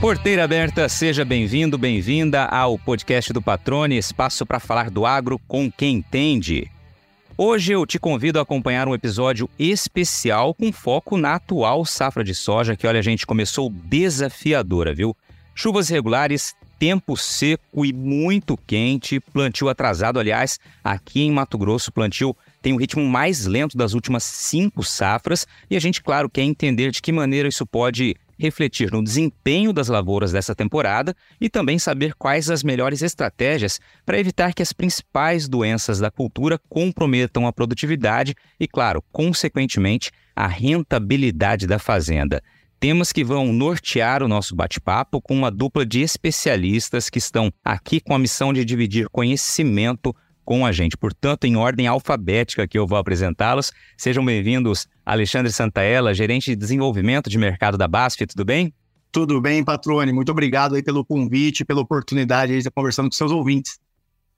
Porteira aberta, seja bem-vindo, bem-vinda ao podcast do Patrone, espaço para falar do agro com quem entende. Hoje eu te convido a acompanhar um episódio especial com foco na atual safra de soja, que olha, a gente começou desafiadora, viu? Chuvas regulares, tempo seco e muito quente, plantio atrasado, aliás, aqui em Mato Grosso, plantio tem o ritmo mais lento das últimas cinco safras, e a gente, claro, quer entender de que maneira isso pode refletir no desempenho das lavouras dessa temporada e também saber quais as melhores estratégias para evitar que as principais doenças da cultura comprometam a produtividade e, claro, consequentemente, a rentabilidade da fazenda. Temas que vão nortear o nosso bate-papo com uma dupla de especialistas que estão aqui com a missão de dividir conhecimento com a gente. Portanto, em ordem alfabética que eu vou apresentá-los. Sejam bem-vindos, Alexandre Santaella, gerente de desenvolvimento de mercado da BASF, tudo bem? Tudo bem, Patrone. Muito obrigado aí pelo convite, pela oportunidade de estar conversando com seus ouvintes.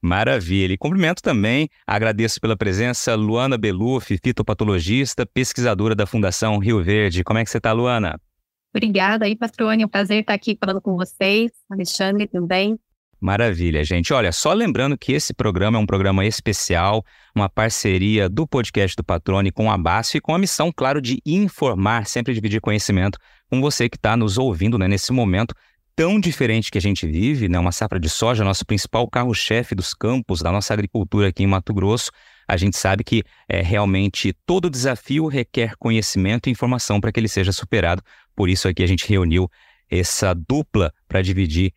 Maravilha. E cumprimento também, agradeço pela presença, Luana Beluf, fitopatologista, pesquisadora da Fundação Rio Verde. Como é que você está, Luana? Obrigada aí, Patrone. É um prazer estar aqui falando com vocês. Alexandre também. Maravilha, gente. Olha, só lembrando que esse programa é um programa especial, uma parceria do podcast do Patrone com a BASF e com a missão, claro, de informar, sempre dividir conhecimento com você que está nos ouvindo né, nesse momento tão diferente que a gente vive, né? Uma safra de soja, nosso principal carro-chefe dos campos, da nossa agricultura aqui em Mato Grosso. A gente sabe que é, realmente todo desafio requer conhecimento e informação para que ele seja superado. Por isso aqui a gente reuniu essa dupla para dividir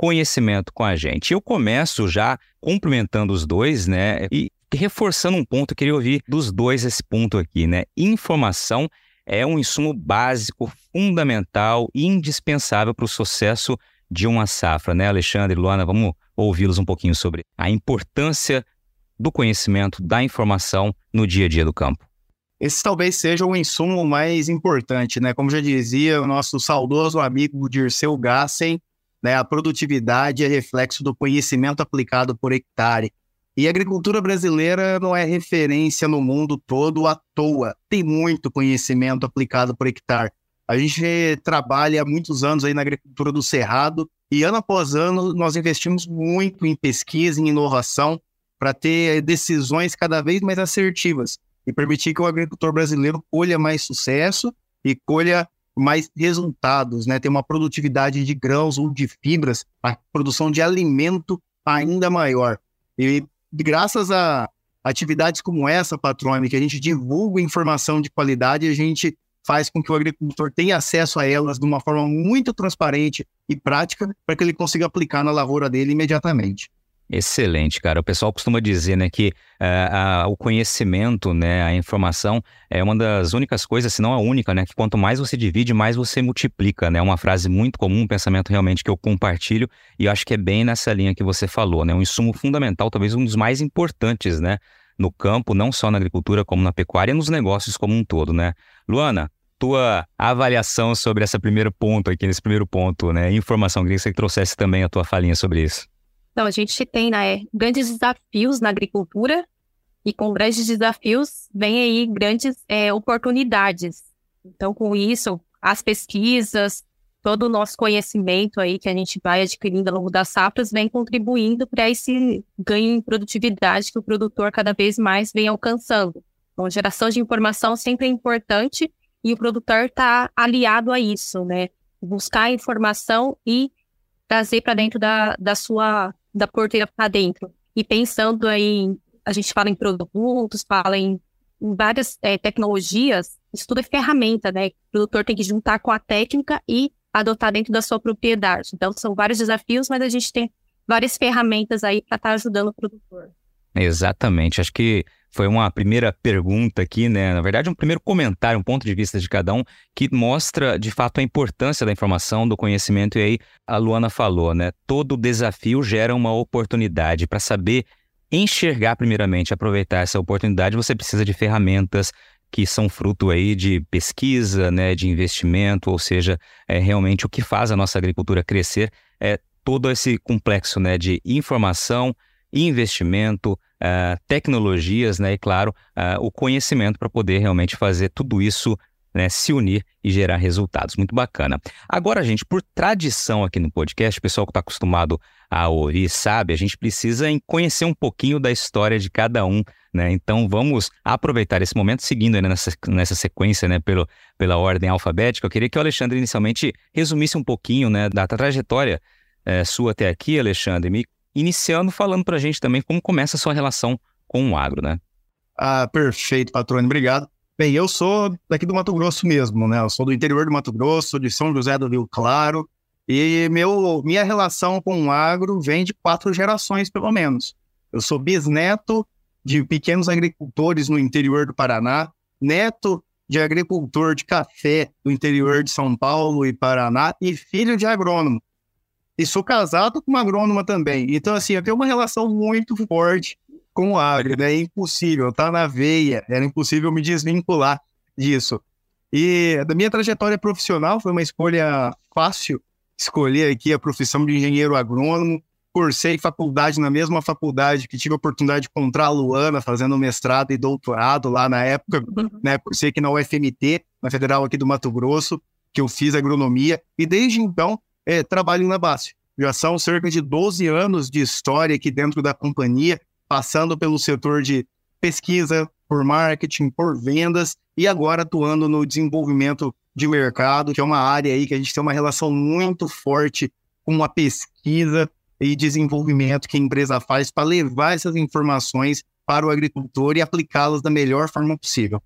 conhecimento com a gente. Eu começo já cumprimentando os dois, né? E reforçando um ponto, eu queria ouvir dos dois esse ponto aqui, né? Informação é um insumo básico, fundamental e indispensável para o sucesso de uma safra, né, Alexandre Luana? Vamos ouvi-los um pouquinho sobre a importância do conhecimento, da informação no dia a dia do campo. Esse talvez seja o insumo mais importante, né? Como já dizia o nosso saudoso amigo Dirceu Gassen, né? A produtividade é reflexo do conhecimento aplicado por hectare. E a agricultura brasileira não é referência no mundo todo à toa. Tem muito conhecimento aplicado por hectare. A gente trabalha há muitos anos aí na agricultura do cerrado e ano após ano nós investimos muito em pesquisa, em inovação para ter decisões cada vez mais assertivas e permitir que o agricultor brasileiro colha mais sucesso e colha mais resultados, né? Ter uma produtividade de grãos ou de fibras, a produção de alimento ainda maior. E graças a atividades como essa, Patrone, que a gente divulga informação de qualidade, a gente faz com que o agricultor tenha acesso a elas de uma forma muito transparente e prática para que ele consiga aplicar na lavoura dele imediatamente. Excelente, cara. O pessoal costuma dizer, né, que uh, uh, o conhecimento, né, a informação é uma das únicas coisas, se não a única, né, que quanto mais você divide, mais você multiplica, né? Uma frase muito comum, um pensamento realmente que eu compartilho e eu acho que é bem nessa linha que você falou, né? Um insumo fundamental, talvez um dos mais importantes, né, no campo, não só na agricultura, como na pecuária e nos negócios como um todo, né? Luana, tua avaliação sobre esse primeiro ponto aqui, nesse primeiro ponto, né? Informação, queria que você trouxesse também a tua falinha sobre isso. Então, a gente tem né, grandes desafios na agricultura e com grandes desafios vem aí grandes é, oportunidades. Então, com isso, as pesquisas, todo o nosso conhecimento aí que a gente vai adquirindo ao longo das safras vem contribuindo para esse ganho em produtividade que o produtor cada vez mais vem alcançando. Então, geração de informação sempre é importante e o produtor está aliado a isso, né? Buscar informação e trazer para dentro da, da sua da porteira para dentro. E pensando aí, a gente fala em produtos, fala em, em várias é, tecnologias, isso tudo é ferramenta, né? O produtor tem que juntar com a técnica e adotar dentro da sua propriedade. Então, são vários desafios, mas a gente tem várias ferramentas aí para estar tá ajudando o produtor. Exatamente. Acho que foi uma primeira pergunta aqui, né? Na verdade, um primeiro comentário, um ponto de vista de cada um, que mostra de fato a importância da informação, do conhecimento. E aí a Luana falou, né? Todo desafio gera uma oportunidade. Para saber enxergar, primeiramente, aproveitar essa oportunidade, você precisa de ferramentas que são fruto aí de pesquisa, né, de investimento, ou seja, é realmente o que faz a nossa agricultura crescer é todo esse complexo, né, de informação, investimento, uh, tecnologias, né? E claro, uh, o conhecimento para poder realmente fazer tudo isso né, se unir e gerar resultados. Muito bacana. Agora, gente, por tradição aqui no podcast, o pessoal que está acostumado a ouvir sabe, a gente precisa conhecer um pouquinho da história de cada um, né? Então vamos aproveitar esse momento, seguindo né, nessa, nessa sequência, né, pelo, pela ordem alfabética. Eu queria que o Alexandre inicialmente resumisse um pouquinho né, da trajetória é, sua até aqui, Alexandre, me iniciando falando para a gente também como começa a sua relação com o agro, né? Ah, perfeito, patrônio, obrigado. Bem, eu sou daqui do Mato Grosso mesmo, né? Eu sou do interior do Mato Grosso, de São José do Rio Claro, e meu, minha relação com o agro vem de quatro gerações, pelo menos. Eu sou bisneto de pequenos agricultores no interior do Paraná, neto de agricultor de café do interior de São Paulo e Paraná, e filho de agrônomo. E sou casado com uma agrônoma também. Então, assim, eu tenho uma relação muito forte com o agro, né? É impossível, tá na veia, era impossível me desvincular disso. E da minha trajetória profissional foi uma escolha fácil escolher aqui a profissão de engenheiro agrônomo. Cursei faculdade na mesma faculdade que tive a oportunidade de encontrar a Luana fazendo mestrado e doutorado lá na época, uhum. né? Cursei aqui na UFMT, na Federal aqui do Mato Grosso, que eu fiz agronomia. E desde então, é, trabalho na base. Já são cerca de 12 anos de história aqui dentro da companhia, passando pelo setor de pesquisa, por marketing, por vendas e agora atuando no desenvolvimento de mercado, que é uma área aí que a gente tem uma relação muito forte com a pesquisa e desenvolvimento que a empresa faz para levar essas informações para o agricultor e aplicá-las da melhor forma possível.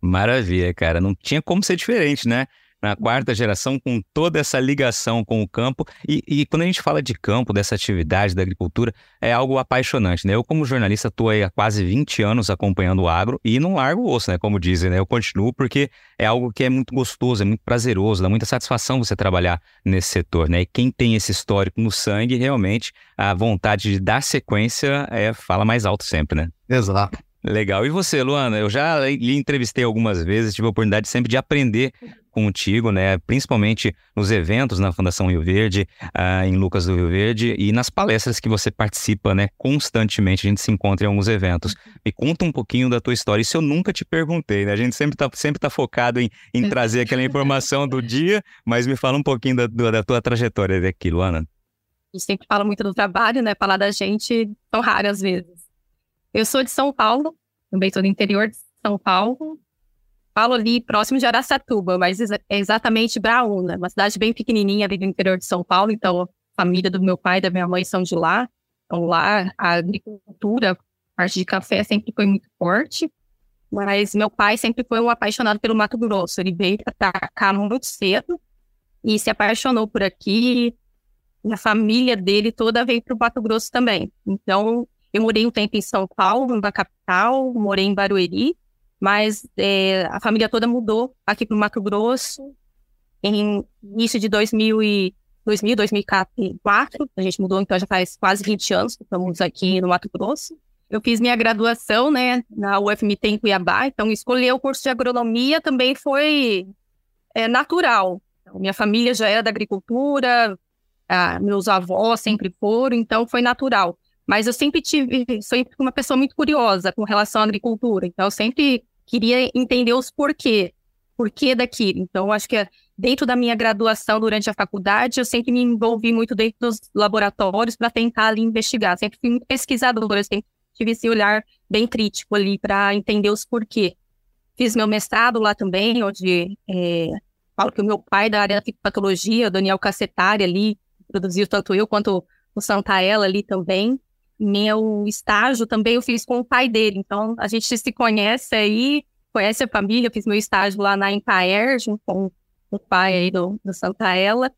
Maravilha, cara. Não tinha como ser diferente, né? Na quarta geração, com toda essa ligação com o campo. E, e, quando a gente fala de campo, dessa atividade da agricultura, é algo apaixonante, né? Eu, como jornalista, estou há quase 20 anos acompanhando o agro e não largo o osso, né? Como dizem, né? Eu continuo porque é algo que é muito gostoso, é muito prazeroso, dá muita satisfação você trabalhar nesse setor, né? E quem tem esse histórico no sangue, realmente, a vontade de dar sequência é, fala mais alto sempre, né? Exato. Legal. E você, Luana? Eu já lhe entrevistei algumas vezes, tive a oportunidade sempre de aprender contigo, né? Principalmente nos eventos na Fundação Rio Verde, uh, em Lucas do Rio Verde, e nas palestras que você participa, né? Constantemente, a gente se encontra em alguns eventos. Me conta um pouquinho da tua história. Isso eu nunca te perguntei, né? A gente sempre está sempre tá focado em, em trazer aquela informação do dia, mas me fala um pouquinho da, da tua trajetória daqui, Luana. A gente sempre fala muito do trabalho, né? Falar da gente tão raro às vezes. Eu sou de São Paulo, também sou do interior de São Paulo. Falo ali próximo de Araçatuba, mas é exatamente Braúna, uma cidade bem pequenininha ali do interior de São Paulo. Então, a família do meu pai e da minha mãe são de lá. Então, lá a agricultura, a parte de café sempre foi muito forte. Mas meu pai sempre foi um apaixonado pelo Mato Grosso. Ele veio para cá muito cedo e se apaixonou por aqui. E a família dele toda veio para o Mato Grosso também. Então, eu morei um tempo em São Paulo, na capital, morei em Barueri, mas é, a família toda mudou aqui para o Mato Grosso em início de 2000, e, 2000, 2004. A gente mudou, então já faz quase 20 anos que estamos aqui no Mato Grosso. Eu fiz minha graduação né, na UFMT em Cuiabá, então escolher o curso de agronomia também foi é, natural. Então, minha família já era da agricultura, ah, meus avós sempre foram, então foi natural. Mas eu sempre tive, sempre uma pessoa muito curiosa com relação à agricultura. Então, eu sempre queria entender os porquê, porquê daquilo. Então, acho que dentro da minha graduação, durante a faculdade, eu sempre me envolvi muito dentro dos laboratórios para tentar ali investigar. Sempre fui pesquisadora, sempre tive esse olhar bem crítico ali para entender os porquê. Fiz meu mestrado lá também, onde é, falo que o meu pai da área da fitopatologia, o Daniel Cassetari ali, produziu tanto eu quanto o Santaella ali também meu estágio também eu fiz com o pai dele. Então, a gente se conhece aí, conhece a família. Eu fiz meu estágio lá na Empaer, junto com o pai aí do, do Santaella.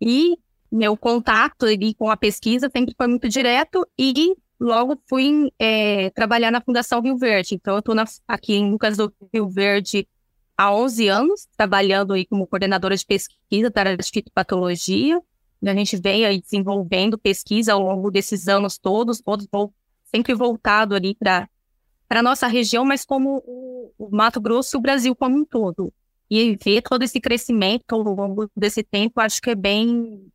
E meu contato ali com a pesquisa sempre foi muito direto e logo fui é, trabalhar na Fundação Rio Verde. Então, eu estou aqui em Lucas do Rio Verde há 11 anos, trabalhando aí como coordenadora de pesquisa da área de fitopatologia. A gente vem aí desenvolvendo pesquisa ao longo desses anos todos, todos sempre voltado ali para a nossa região, mas como o, Mato Grosso e o Brasil como um todo. E ver todo esse crescimento ao longo desse tempo, acho que é bem,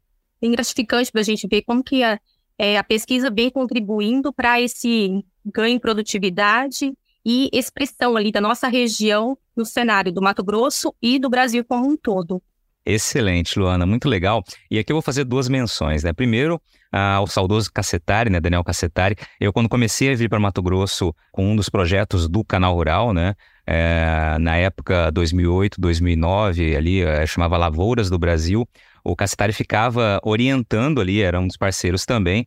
bem gratificante para a gente ver como que a, é, a pesquisa vem contribuindo para esse ganho em produtividade e expressão ali da nossa região no cenário do Mato Grosso e do Brasil como um todo. Excelente, Luana, muito legal. E aqui eu vou fazer duas menções, né? Primeiro, ao saudoso Cacetari, né, Daniel Cacetari. Eu, quando comecei a vir para Mato Grosso com um dos projetos do Canal Rural, né, é, na época 2008, 2009, ali é, chamava Lavouras do Brasil, o Cacetari ficava orientando ali, era um dos parceiros também,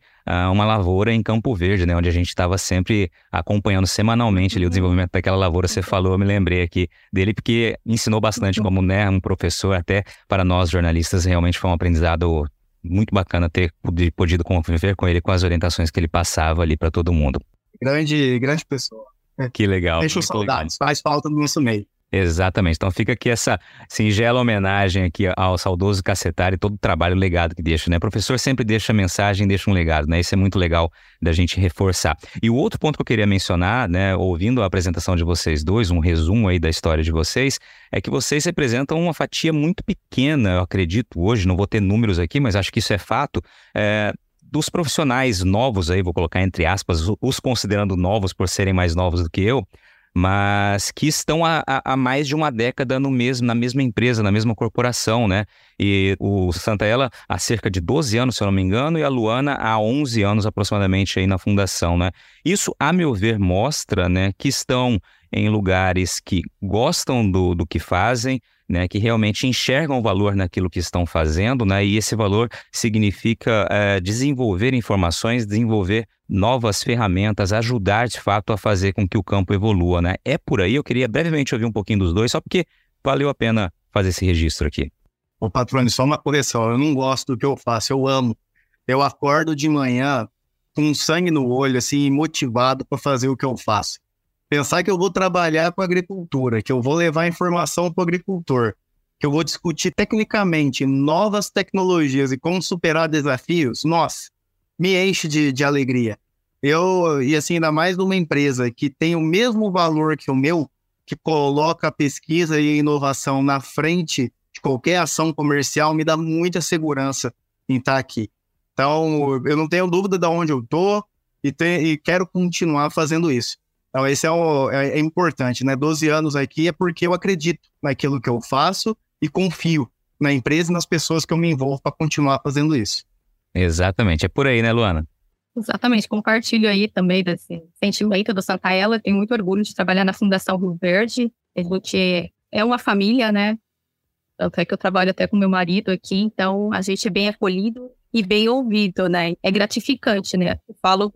uma lavoura em Campo Verde, né, onde a gente estava sempre acompanhando semanalmente ali o desenvolvimento daquela lavoura. Você falou, eu me lembrei aqui dele, porque ensinou bastante como né, um professor, até para nós jornalistas, realmente foi um aprendizado muito bacana ter podido conviver com ele, com as orientações que ele passava ali para todo mundo. Grande, grande pessoa. Que legal. Deixa saudades, faz falta no nosso meio. Exatamente. Então fica aqui essa singela homenagem aqui ao saudoso Cacetari e todo o trabalho, o legado que deixa, né? O professor sempre deixa mensagem, deixa um legado, né? Isso é muito legal da gente reforçar. E o outro ponto que eu queria mencionar, né, ouvindo a apresentação de vocês dois, um resumo aí da história de vocês, é que vocês representam uma fatia muito pequena, eu acredito hoje, não vou ter números aqui, mas acho que isso é fato, é, dos profissionais novos aí, vou colocar entre aspas, os considerando novos por serem mais novos do que eu, mas que estão há, há, mais de uma década no mesmo, na mesma empresa, na mesma corporação, né? E o Santaella há cerca de 12 anos, se eu não me engano, e a Luana há 11 anos aproximadamente aí na fundação, né? Isso, a meu ver, mostra, né, que estão em lugares que gostam do, do que fazem, né, que realmente enxergam valor naquilo que estão fazendo, né, e esse valor significa é, desenvolver informações, desenvolver novas ferramentas, ajudar de fato a fazer com que o campo evolua, né? É por aí, eu queria brevemente ouvir um pouquinho dos dois, só porque valeu a pena fazer esse registro aqui. Ô, patrone, só uma correção, eu não gosto do que eu faço, eu amo. Eu acordo de manhã com sangue no olho, assim, motivado para fazer o que eu faço. Pensar que eu vou trabalhar com agricultura, que eu vou levar informação para o agricultor, que eu vou discutir tecnicamente novas tecnologias e como superar desafios, nossa, me enche de, de alegria. Eu, e assim, ainda mais numa empresa que tem o mesmo valor que o meu, que coloca a pesquisa e a inovação na frente de qualquer ação comercial, me dá muita segurança em estar aqui. Então, eu não tenho dúvida de onde eu estou e, e quero continuar fazendo isso. Então, esse é, o, é, é, importante, né? 12 anos aqui é porque eu acredito naquilo que eu faço e confio na empresa e nas pessoas que eu me envolvo para continuar fazendo isso. Exatamente, é por aí, né, Luana? Exatamente, compartilho aí também desse sentimento do Santaella. Tenho muito orgulho de trabalhar na Fundação Rio Verde. A gente é uma família, né? Tanto é que eu trabalho até com meu marido aqui, então a gente é bem acolhido e bem ouvido, né? É gratificante, né? Eu falo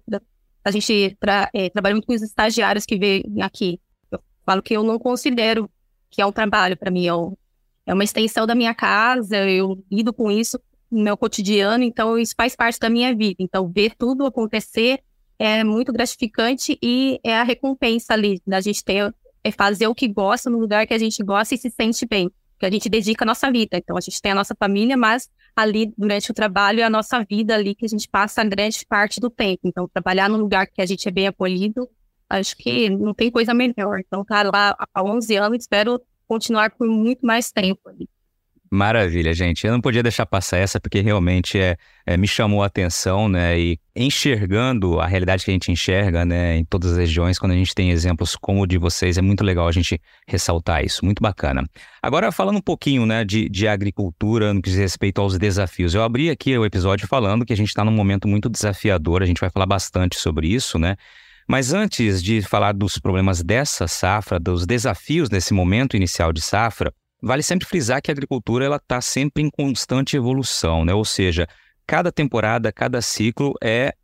a gente é, trabalha muito com os estagiários que vêm aqui. Eu falo que eu não considero que é um trabalho para mim, é, um, é uma extensão da minha casa, eu lido com isso no meu cotidiano, então isso faz parte da minha vida. Então, ver tudo acontecer é muito gratificante e é a recompensa ali da gente ter, é fazer o que gosta no lugar que a gente gosta e se sente bem, que a gente dedica a nossa vida. Então, a gente tem a nossa família, mas ali durante o trabalho é a nossa vida ali que a gente passa grande parte do tempo. Então, trabalhar num lugar que a gente é bem acolhido, acho que não tem coisa melhor. Então, tá lá há 11 anos, espero continuar por muito mais tempo ali. Maravilha, gente. Eu não podia deixar passar essa porque realmente é, é, me chamou a atenção, né? E enxergando a realidade que a gente enxerga, né, em todas as regiões, quando a gente tem exemplos como o de vocês, é muito legal a gente ressaltar isso. Muito bacana. Agora, falando um pouquinho, né, de, de agricultura no que diz respeito aos desafios. Eu abri aqui o episódio falando que a gente está num momento muito desafiador, a gente vai falar bastante sobre isso, né? Mas antes de falar dos problemas dessa safra, dos desafios nesse momento inicial de safra, Vale sempre frisar que a agricultura ela está sempre em constante evolução, né? Ou seja, cada temporada, cada ciclo é,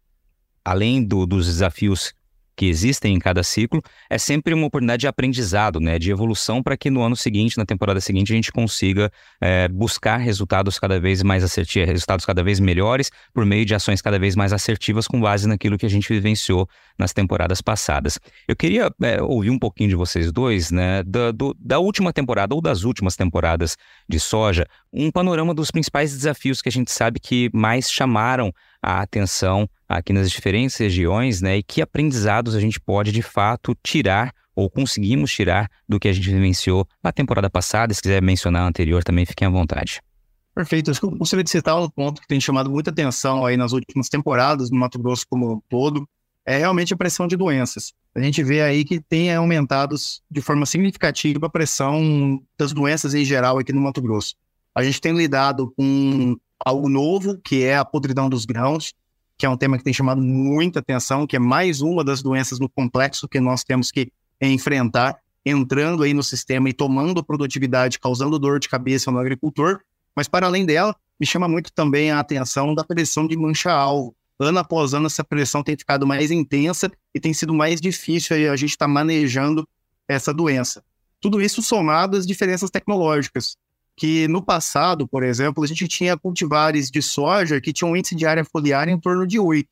além do, dos desafios que existem em cada ciclo, é sempre uma oportunidade de aprendizado, né, de evolução para que no ano seguinte, na temporada seguinte, a gente consiga é, buscar resultados cada vez mais assertivos, resultados cada vez melhores por meio de ações cada vez mais assertivas com base naquilo que a gente vivenciou nas temporadas passadas. Eu queria é, ouvir um pouquinho de vocês dois, né, da, do, da última temporada ou das últimas temporadas de soja, um panorama dos principais desafios que a gente sabe que mais chamaram a atenção aqui nas diferentes regiões, né? E que aprendizados a gente pode de fato tirar ou conseguimos tirar do que a gente vivenciou na temporada passada. Se quiser mencionar a anterior também, fiquem à vontade. Perfeito. Eu gostaria de citar um ponto que tem chamado muita atenção aí nas últimas temporadas no Mato Grosso como um todo, é realmente a pressão de doenças. A gente vê aí que tem aumentado de forma significativa a pressão das doenças em geral aqui no Mato Grosso. A gente tem lidado com algo novo, que é a podridão dos grãos, que é um tema que tem chamado muita atenção, que é mais uma das doenças no complexo que nós temos que enfrentar, entrando aí no sistema e tomando produtividade, causando dor de cabeça no agricultor. Mas, para além dela, me chama muito também a atenção da pressão de mancha-alvo. Ano após ano, essa pressão tem ficado mais intensa e tem sido mais difícil a gente estar tá manejando essa doença. Tudo isso somado às diferenças tecnológicas, que no passado, por exemplo, a gente tinha cultivares de soja que tinham um índice de área foliar em torno de 8.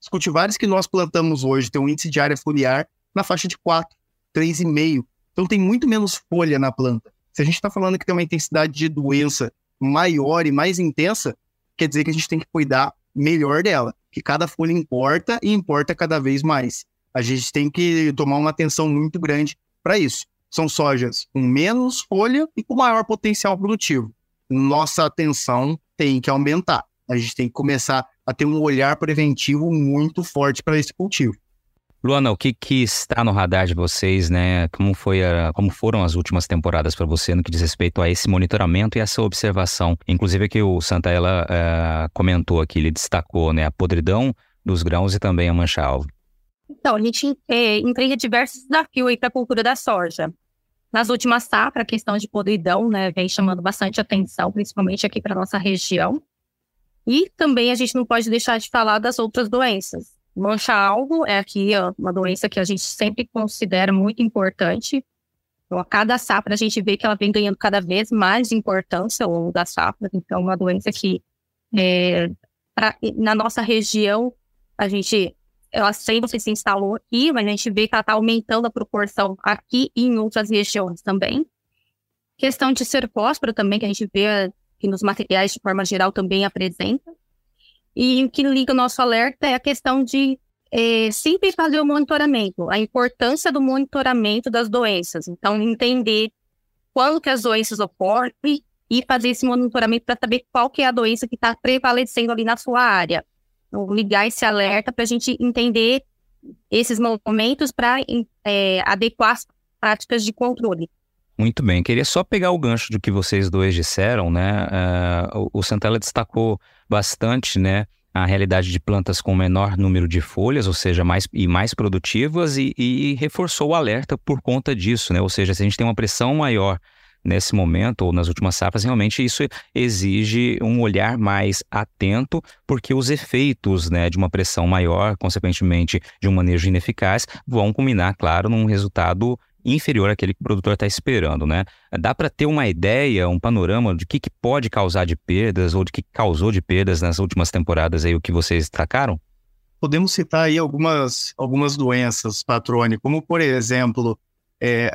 Os cultivares que nós plantamos hoje têm um índice de área foliar na faixa de 4, 3,5. Então tem muito menos folha na planta. Se a gente está falando que tem uma intensidade de doença maior e mais intensa, quer dizer que a gente tem que cuidar melhor dela, que cada folha importa e importa cada vez mais. A gente tem que tomar uma atenção muito grande para isso. São sojas com menos folha e com maior potencial produtivo. Nossa atenção tem que aumentar. A gente tem que começar a ter um olhar preventivo muito forte para esse cultivo. Luana, o que, que está no radar de vocês, né? Como, foi a, como foram as últimas temporadas para você no que diz respeito a esse monitoramento e essa observação? Inclusive que o Santaella uh, comentou aqui, ele destacou né, a podridão dos grãos e também a mancha-alvo. Então, a gente é, diversos desafios aí para a cultura da soja. Nas últimas safras, a questão de podridão né, vem chamando bastante atenção, principalmente aqui para nossa região. E também a gente não pode deixar de falar das outras doenças. Mancha-alvo é aqui uma doença que a gente sempre considera muito importante. Então, a cada safra a gente vê que ela vem ganhando cada vez mais importância ao longo das safras. Então, é uma doença que é, pra, na nossa região a gente ela sempre se instalou aqui, mas a gente vê que ela está aumentando a proporção aqui e em outras regiões também. Questão de cercóspora também, que a gente vê que nos materiais de forma geral também apresenta. E o que liga o nosso alerta é a questão de é, sempre fazer o monitoramento, a importância do monitoramento das doenças. Então, entender quando que as doenças ocorrem e fazer esse monitoramento para saber qual que é a doença que está prevalecendo ali na sua área. Ligar esse alerta para a gente entender esses momentos para é, adequar as práticas de controle. Muito bem, queria só pegar o gancho do que vocês dois disseram, né? Uh, o, o Santella destacou bastante, né? A realidade de plantas com menor número de folhas, ou seja, mais e mais produtivas, e, e reforçou o alerta por conta disso, né? Ou seja, se a gente tem uma pressão maior nesse momento ou nas últimas safras, realmente isso exige um olhar mais atento, porque os efeitos né, de uma pressão maior, consequentemente de um manejo ineficaz, vão culminar, claro, num resultado inferior àquele que o produtor está esperando, né? Dá para ter uma ideia, um panorama de que, que pode causar de perdas ou de que causou de perdas nas últimas temporadas aí o que vocês destacaram? Podemos citar aí algumas, algumas doenças, Patrone, como por exemplo, é,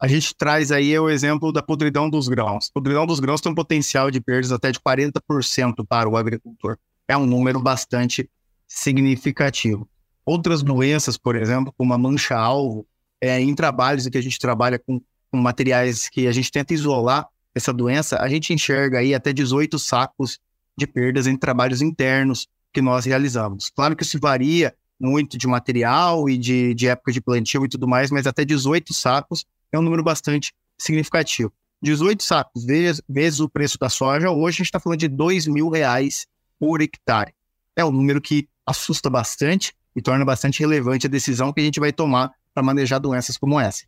a gente traz aí o exemplo da podridão dos grãos. A podridão dos grãos tem um potencial de perdas até de 40% para o agricultor. É um número bastante significativo. Outras doenças, por exemplo, como a mancha-alvo, é, em trabalhos em que a gente trabalha com, com materiais que a gente tenta isolar essa doença, a gente enxerga aí até 18 sacos de perdas em trabalhos internos que nós realizamos. Claro que isso varia muito de material e de, de época de plantio e tudo mais, mas até 18 sacos é um número bastante significativo. 18 sacos vezes, vezes o preço da soja, hoje a gente está falando de 2 mil reais por hectare. É um número que assusta bastante e torna bastante relevante a decisão que a gente vai tomar para manejar doenças como essa.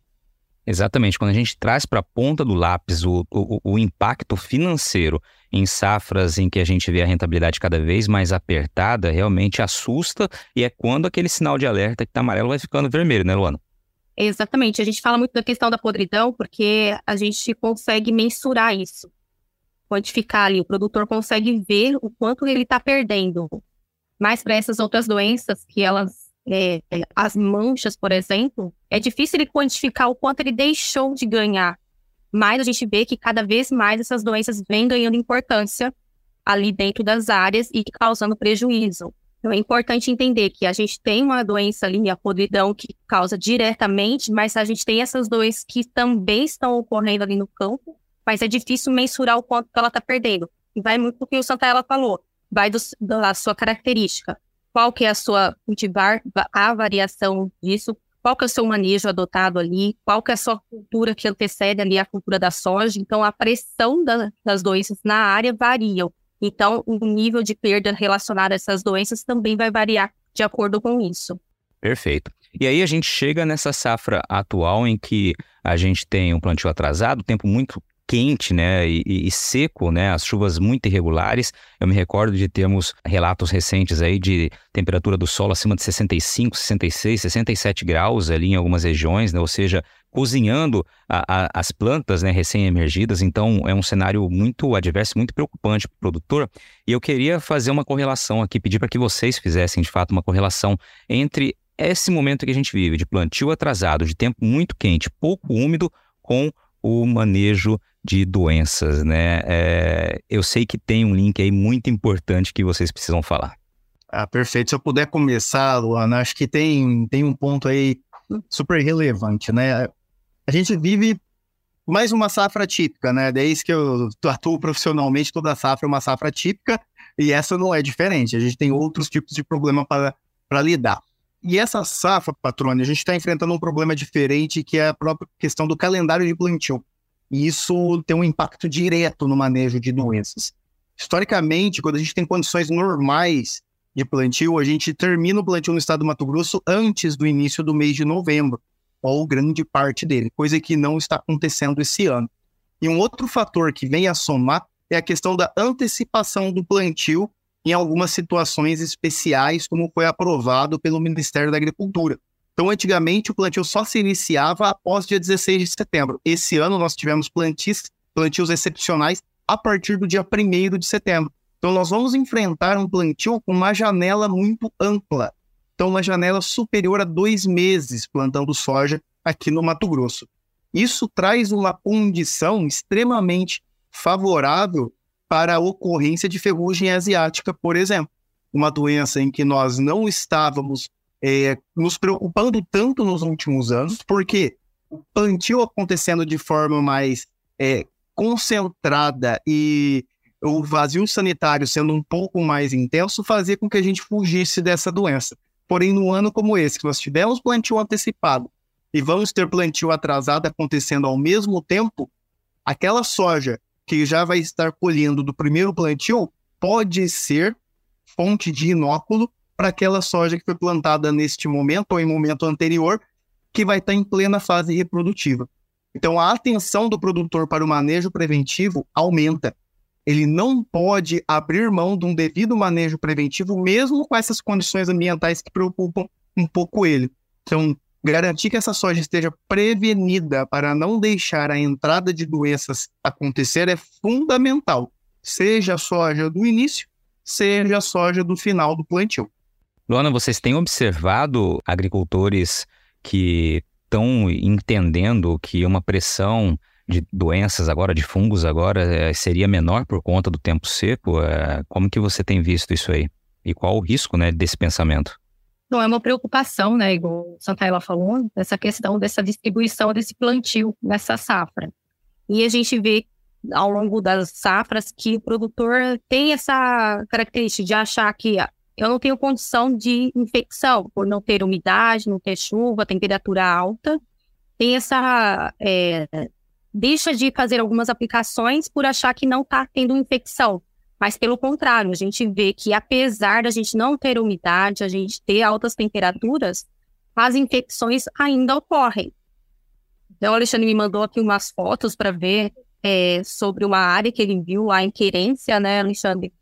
Exatamente. Quando a gente traz para a ponta do lápis o, o, o, impacto financeiro em safras em que a gente vê a rentabilidade cada vez mais apertada, realmente assusta e é quando aquele sinal de alerta que está amarelo vai ficando vermelho, né, Luana? Exatamente. A gente fala muito da questão da podridão porque a gente consegue mensurar isso, quantificar ali. O produtor consegue ver o quanto ele está perdendo. Mas para essas outras doenças que elas é, as manchas, por exemplo, é difícil ele quantificar o quanto ele deixou de ganhar. Mas a gente vê que cada vez mais essas doenças vêm ganhando importância ali dentro das áreas e causando prejuízo. Então é importante entender que a gente tem uma doença ali, a podridão, que causa diretamente, mas a gente tem essas doenças que também estão ocorrendo ali no campo, mas é difícil mensurar o quanto ela está perdendo. E vai muito do que o Santaella falou, vai do, da sua característica qual que é a sua cultivar, a variação disso, qual que é o seu manejo adotado ali, qual que é a sua cultura que antecede ali a cultura da soja. Então, a pressão da, das doenças na área variam. Então, o nível de perda relacionado a essas doenças também vai variar de acordo com isso. Perfeito. E aí a gente chega nessa safra atual em que a gente tem um plantio atrasado, tempo muito quente, né, e, e, seco, né, as chuvas muito irregulares. Eu me recordo de termos relatos recentes aí de temperatura do solo acima de 65, 66, 67 graus ali em algumas regiões, né, ou seja, cozinhando a, a, as plantas, né, recém-emergidas. Então, é um cenário muito adverso, muito preocupante para o produtor. E eu queria fazer uma correlação aqui, pedir para que vocês fizessem de fato uma correlação entre esse momento que a gente vive de plantio atrasado, de tempo muito quente, pouco úmido, com o manejo de doenças, né? É, eu sei que tem um link aí muito importante que vocês precisam falar. Ah, perfeito. Se eu puder começar, Luana, acho que tem, tem um ponto aí super relevante, né? A gente vive mais uma safra típica, né? Desde que eu atuo profissionalmente, toda safra é uma safra típica e essa não é diferente. A gente tem outros tipos de problema para lidar. E essa safra, patrone, a gente está enfrentando um problema diferente, que é a própria questão do calendário de plantio. E isso tem um impacto direto no manejo de doenças. Historicamente, quando a gente tem condições normais de plantio, a gente termina o plantio no estado do Mato Grosso antes do início do mês de novembro, ou grande parte dele, coisa que não está acontecendo esse ano. E um outro fator que vem a somar é a questão da antecipação do plantio em algumas situações especiais, como foi aprovado pelo Ministério da Agricultura. Então, antigamente, o plantio só se iniciava após dia 16 de setembro. Esse ano, nós tivemos plantios, plantios excepcionais a partir do dia 1 de setembro. Então, nós vamos enfrentar um plantio com uma janela muito ampla. Então, uma janela superior a dois meses plantando soja aqui no Mato Grosso. Isso traz uma condição extremamente favorável para a ocorrência de ferrugem asiática, por exemplo. Uma doença em que nós não estávamos é, nos preocupando tanto nos últimos anos, porque o plantio acontecendo de forma mais é, concentrada e o vazio sanitário sendo um pouco mais intenso fazia com que a gente fugisse dessa doença. Porém, no ano como esse, que nós tivemos plantio antecipado e vamos ter plantio atrasado acontecendo ao mesmo tempo, aquela soja que já vai estar colhendo do primeiro plantio pode ser fonte de inóculo para aquela soja que foi plantada neste momento ou em momento anterior, que vai estar em plena fase reprodutiva. Então, a atenção do produtor para o manejo preventivo aumenta. Ele não pode abrir mão de um devido manejo preventivo, mesmo com essas condições ambientais que preocupam um pouco ele. Então, Garantir que essa soja esteja prevenida para não deixar a entrada de doenças acontecer é fundamental, seja a soja do início, seja a soja do final do plantio. Luana, vocês têm observado agricultores que estão entendendo que uma pressão de doenças agora, de fungos agora, eh, seria menor por conta do tempo seco? Eh, como que você tem visto isso aí? E qual o risco né, desse pensamento? não é uma preocupação, né, igual Santaella falou, essa questão dessa distribuição desse plantio nessa safra. E a gente vê ao longo das safras que o produtor tem essa característica de achar que ah, eu não tenho condição de infecção por não ter umidade, não ter chuva, temperatura alta. Tem essa. É, deixa de fazer algumas aplicações por achar que não está tendo infecção. Mas, pelo contrário, a gente vê que, apesar da gente não ter umidade, a gente ter altas temperaturas, as infecções ainda ocorrem. Então, o Alexandre me mandou aqui umas fotos para ver é, sobre uma área que ele viu lá em Querência, né, Alexandre?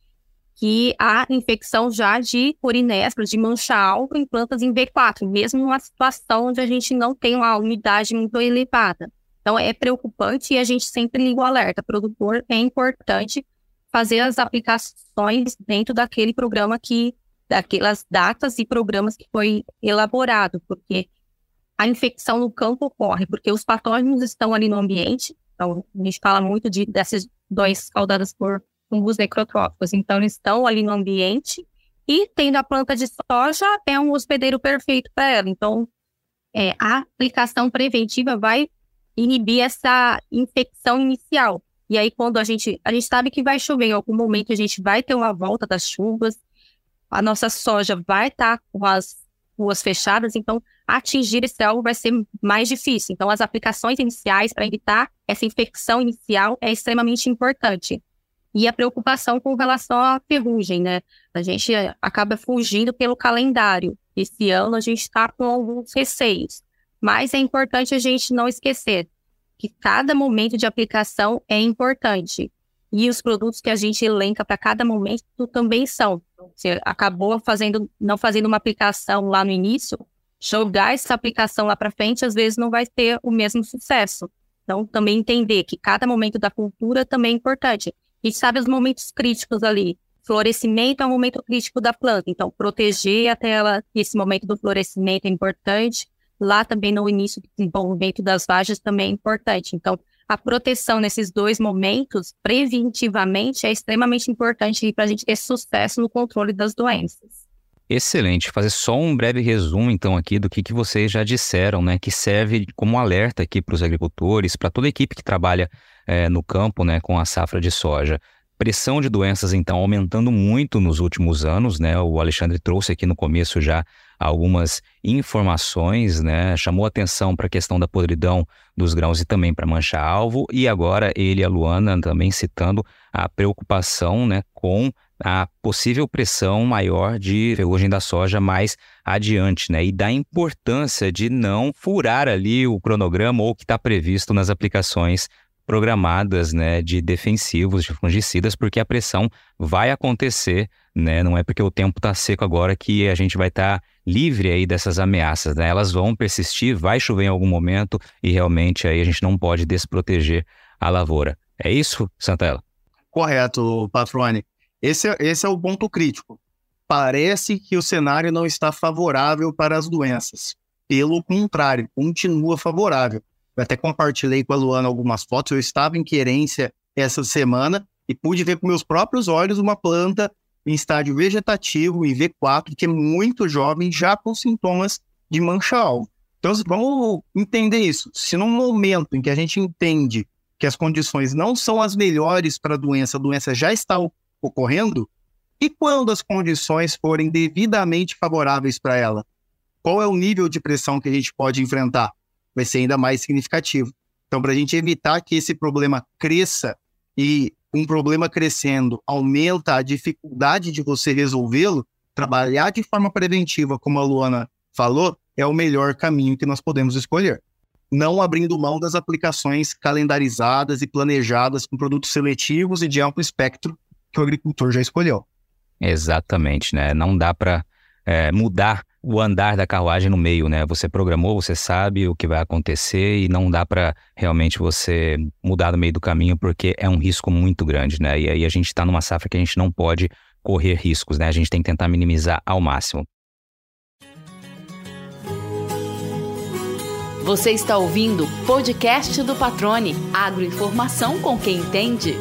Que há infecção já de urinéspora, de mancha alta em plantas em V4, mesmo numa situação onde a gente não tem uma umidade muito elevada. Então, é preocupante e a gente sempre liga o alerta. Produtor é importante fazer as aplicações dentro daquele programa que, daquelas datas e programas que foi elaborado, porque a infecção no campo ocorre, porque os patógenos estão ali no ambiente, então a gente fala muito de, dessas doenças causadas por fungos necrotróficos, então eles estão ali no ambiente, e tendo a planta de soja, é um hospedeiro perfeito para ela, então é, a aplicação preventiva vai inibir essa infecção inicial, e aí, quando a gente. A gente sabe que vai chover em algum momento, a gente vai ter uma volta das chuvas. a nossa soja vai estar tá com as ruas fechadas, então atingir esse alvo vai ser mais difícil. Então, as aplicações iniciais para evitar essa infecção inicial é extremamente importante. E a preocupação com relação à ferrugem, né? A gente acaba fugindo pelo calendário. Esse ano a gente está com alguns receios. Mas é importante a gente não esquecer que cada momento de aplicação é importante. E os produtos que a gente elenca para cada momento também são. Você acabou fazendo, não fazendo uma aplicação lá no início, jogar essa aplicação lá para frente, às vezes não vai ter o mesmo sucesso. Então, também entender que cada momento da cultura também é importante. E sabe os momentos críticos ali. Florescimento é um momento crítico da planta, então proteger até ela, esse momento do florescimento é importante. Lá também no início do desenvolvimento das vagens também é importante. Então, a proteção nesses dois momentos, preventivamente, é extremamente importante para a gente ter sucesso no controle das doenças. Excelente. Fazer só um breve resumo, então, aqui do que, que vocês já disseram, né? Que serve como alerta aqui para os agricultores, para toda a equipe que trabalha é, no campo, né, com a safra de soja. Pressão de doenças, então, aumentando muito nos últimos anos, né? O Alexandre trouxe aqui no começo já algumas informações, né? Chamou atenção para a questão da podridão dos grãos e também para mancha-alvo. E agora ele e a Luana também citando a preocupação, né, com a possível pressão maior de ferrugem da soja mais adiante, né? E da importância de não furar ali o cronograma ou o que está previsto nas aplicações programadas, né, de defensivos, de fungicidas, porque a pressão vai acontecer, né? Não é porque o tempo está seco agora que a gente vai estar tá livre aí dessas ameaças, né? Elas vão persistir, vai chover em algum momento e realmente aí a gente não pode desproteger a lavoura. É isso, Santella? Correto, Patrone. Esse é, esse é o ponto crítico. Parece que o cenário não está favorável para as doenças. Pelo contrário, continua favorável. Eu até compartilhei com a Luana algumas fotos. Eu estava em querência essa semana e pude ver com meus próprios olhos uma planta em estágio vegetativo, em V4, que é muito jovem, já com sintomas de mancha-alvo. Então, vamos entender isso. Se num momento em que a gente entende que as condições não são as melhores para a doença, a doença já está ocorrendo, e quando as condições forem devidamente favoráveis para ela, qual é o nível de pressão que a gente pode enfrentar? Vai ser ainda mais significativo. Então, para a gente evitar que esse problema cresça e um problema crescendo aumenta a dificuldade de você resolvê-lo, trabalhar de forma preventiva, como a Luana falou, é o melhor caminho que nós podemos escolher. Não abrindo mão das aplicações calendarizadas e planejadas com produtos seletivos e de amplo espectro que o agricultor já escolheu. Exatamente, né? Não dá para é, mudar o andar da carruagem no meio, né? Você programou, você sabe o que vai acontecer e não dá para realmente você mudar no meio do caminho porque é um risco muito grande, né? E aí a gente está numa safra que a gente não pode correr riscos, né? A gente tem que tentar minimizar ao máximo. Você está ouvindo o podcast do Patrone, agroinformação com quem entende.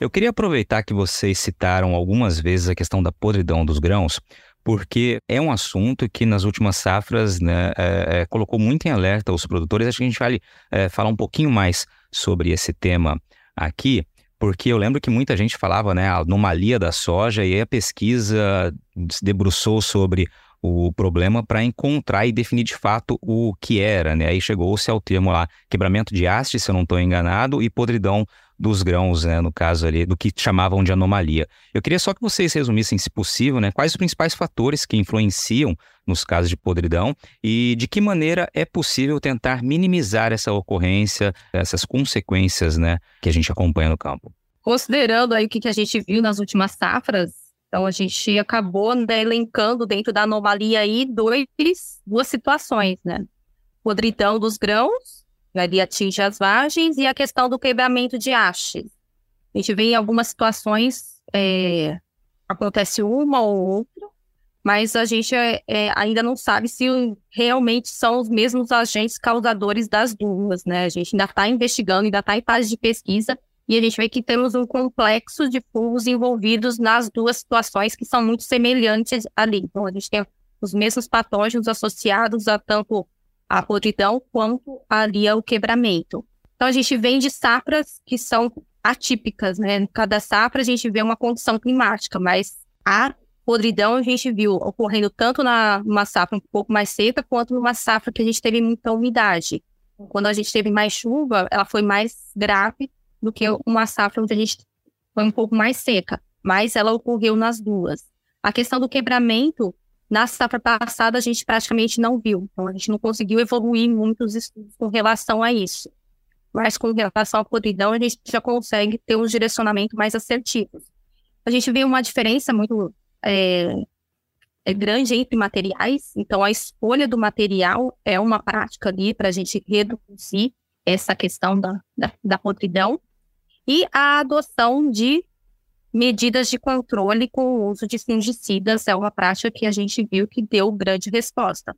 Eu queria aproveitar que vocês citaram algumas vezes a questão da podridão dos grãos, porque é um assunto que nas últimas safras né, é, é, colocou muito em alerta os produtores. Acho que a gente vai é, falar um pouquinho mais sobre esse tema aqui, porque eu lembro que muita gente falava, né, a anomalia da soja, e a pesquisa se debruçou sobre o problema para encontrar e definir de fato o que era, né? Aí chegou-se ao termo lá, quebramento de haste, se eu não estou enganado, e podridão dos grãos, né, no caso ali, do que chamavam de anomalia. Eu queria só que vocês resumissem, se possível, né, quais os principais fatores que influenciam nos casos de podridão e de que maneira é possível tentar minimizar essa ocorrência, essas consequências, né, que a gente acompanha no campo. Considerando aí o que a gente viu nas últimas safras, então a gente acabou né, elencando dentro da anomalia aí dois, duas situações, né? Podridão dos grãos ali atinge as vagens, e a questão do quebramento de hastes. A gente vê em algumas situações, é, acontece uma ou outra, mas a gente é, é, ainda não sabe se realmente são os mesmos agentes causadores das duas, né? A gente ainda está investigando, ainda está em fase de pesquisa, e a gente vê que temos um complexo de fungos envolvidos nas duas situações que são muito semelhantes ali. Então, a gente tem os mesmos patógenos associados a tanto a podridão quanto ali ao quebramento. Então, a gente vem de safras que são atípicas, né? Cada safra a gente vê uma condição climática, mas a podridão a gente viu ocorrendo tanto na numa safra um pouco mais seca quanto numa safra que a gente teve muita umidade. Quando a gente teve mais chuva, ela foi mais grave do que uma safra onde a gente foi um pouco mais seca, mas ela ocorreu nas duas. A questão do quebramento, na safra passada, a gente praticamente não viu, então a gente não conseguiu evoluir muitos estudos com relação a isso. Mas com relação à podridão, a gente já consegue ter um direcionamento mais assertivo. A gente vê uma diferença muito é, é grande entre materiais, então a escolha do material é uma prática ali para a gente reduzir essa questão da, da, da podridão e a adoção de medidas de controle com o uso de fungicidas é uma prática que a gente viu que deu grande resposta.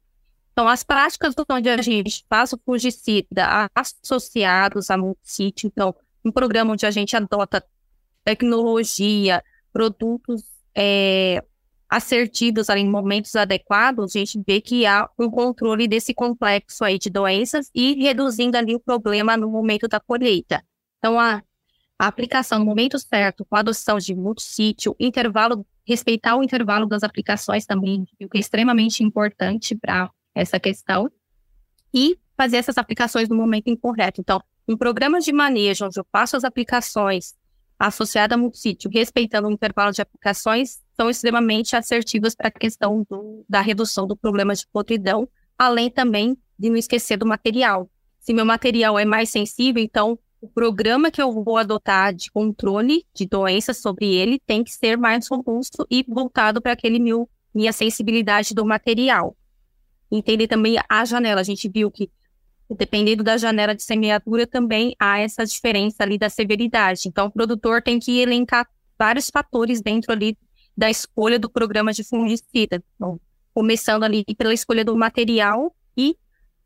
Então, as práticas onde a gente faz o fungicida associados a multisítio, então, um programa onde a gente adota tecnologia, produtos é, assertivos ali, em momentos adequados, a gente vê que há um controle desse complexo aí de doenças e reduzindo ali o problema no momento da colheita. Então, a a aplicação no momento certo, com a adoção de multissítio, intervalo, respeitar o intervalo das aplicações também, o que é extremamente importante para essa questão, e fazer essas aplicações no momento incorreto. Então, um programa de manejo onde eu faço as aplicações associadas a multissítio, respeitando o intervalo de aplicações, são extremamente assertivas para a questão do, da redução do problema de podridão, além também de não esquecer do material. Se meu material é mais sensível, então o programa que eu vou adotar de controle de doenças sobre ele tem que ser mais robusto e voltado para aquele meu minha sensibilidade do material. Entender também a janela. A gente viu que dependendo da janela de semeadura também há essa diferença ali da severidade. Então o produtor tem que elencar vários fatores dentro ali da escolha do programa de fungicida. Então, começando ali pela escolha do material e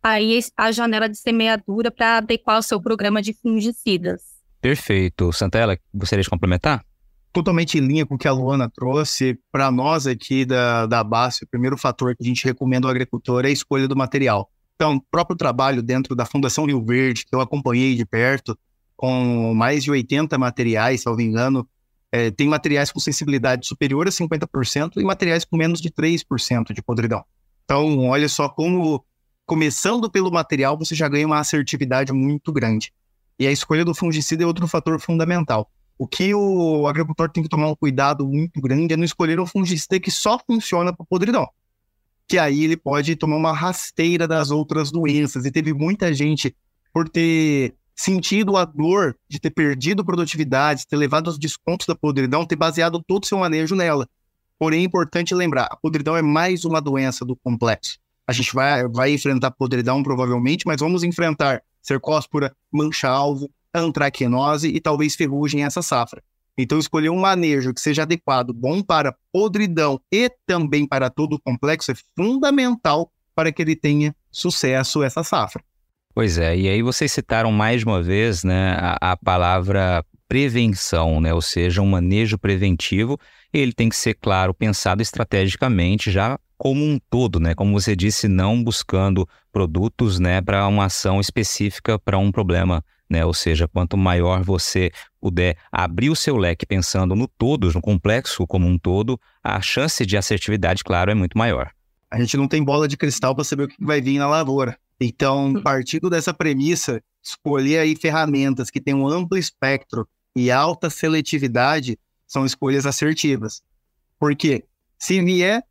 aí a janela de semeadura para adequar o seu programa de fungicidas. Perfeito. Santella, gostaria de complementar? Totalmente em linha com o que a Luana trouxe. Para nós aqui da, da base, o primeiro fator que a gente recomenda ao agricultor é a escolha do material. Então, o próprio trabalho dentro da Fundação Rio Verde, que eu acompanhei de perto, com mais de 80 materiais, se não me engano, é, tem materiais com sensibilidade superior a 50% e materiais com menos de 3% de podridão. Então, olha só como começando pelo material, você já ganha uma assertividade muito grande. E a escolha do fungicida é outro fator fundamental. O que o agricultor tem que tomar um cuidado muito grande é não escolher um fungicida que só funciona para podridão. Que aí ele pode tomar uma rasteira das outras doenças. E teve muita gente, por ter sentido a dor de ter perdido produtividade, ter levado os descontos da podridão, ter baseado todo o seu manejo nela. Porém, é importante lembrar, a podridão é mais uma doença do complexo. A gente vai, vai enfrentar podridão, provavelmente, mas vamos enfrentar cercóspora, mancha-alvo, antraquinose e talvez ferrugem essa safra. Então, escolher um manejo que seja adequado, bom para podridão e também para todo o complexo é fundamental para que ele tenha sucesso essa safra. Pois é, e aí vocês citaram mais uma vez né, a, a palavra prevenção, né? ou seja, um manejo preventivo. Ele tem que ser, claro, pensado estrategicamente já como um todo, né? Como você disse, não buscando produtos, né, para uma ação específica para um problema, né? Ou seja, quanto maior você puder abrir o seu leque pensando no todo, no complexo como um todo, a chance de assertividade, claro, é muito maior. A gente não tem bola de cristal para saber o que vai vir na lavoura. Então, partindo dessa premissa, escolher aí ferramentas que têm um amplo espectro e alta seletividade são escolhas assertivas. Porque se vier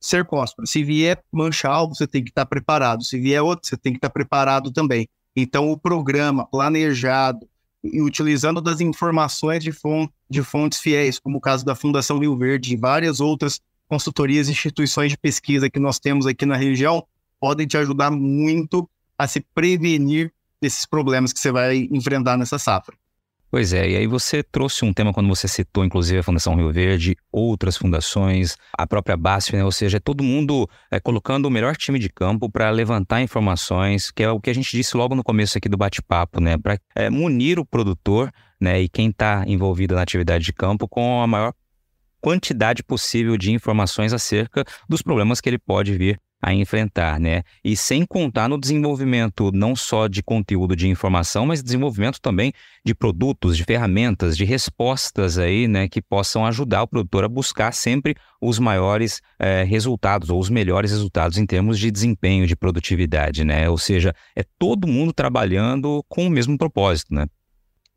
ser cóspora. Se vier manchal, você tem que estar preparado. Se vier outro, você tem que estar preparado também. Então, o programa planejado e utilizando das informações de, fonte, de fontes fiéis, como o caso da Fundação Rio Verde e várias outras consultorias e instituições de pesquisa que nós temos aqui na região, podem te ajudar muito a se prevenir desses problemas que você vai enfrentar nessa safra. Pois é, e aí você trouxe um tema quando você citou, inclusive, a Fundação Rio Verde, outras fundações, a própria BASF, né? ou seja, é todo mundo é, colocando o melhor time de campo para levantar informações, que é o que a gente disse logo no começo aqui do bate-papo, né? Para é, munir o produtor né? e quem está envolvido na atividade de campo com a maior quantidade possível de informações acerca dos problemas que ele pode vir a enfrentar, né? E sem contar no desenvolvimento não só de conteúdo de informação, mas desenvolvimento também de produtos, de ferramentas, de respostas aí, né, que possam ajudar o produtor a buscar sempre os maiores é, resultados ou os melhores resultados em termos de desempenho, de produtividade, né? Ou seja, é todo mundo trabalhando com o mesmo propósito, né?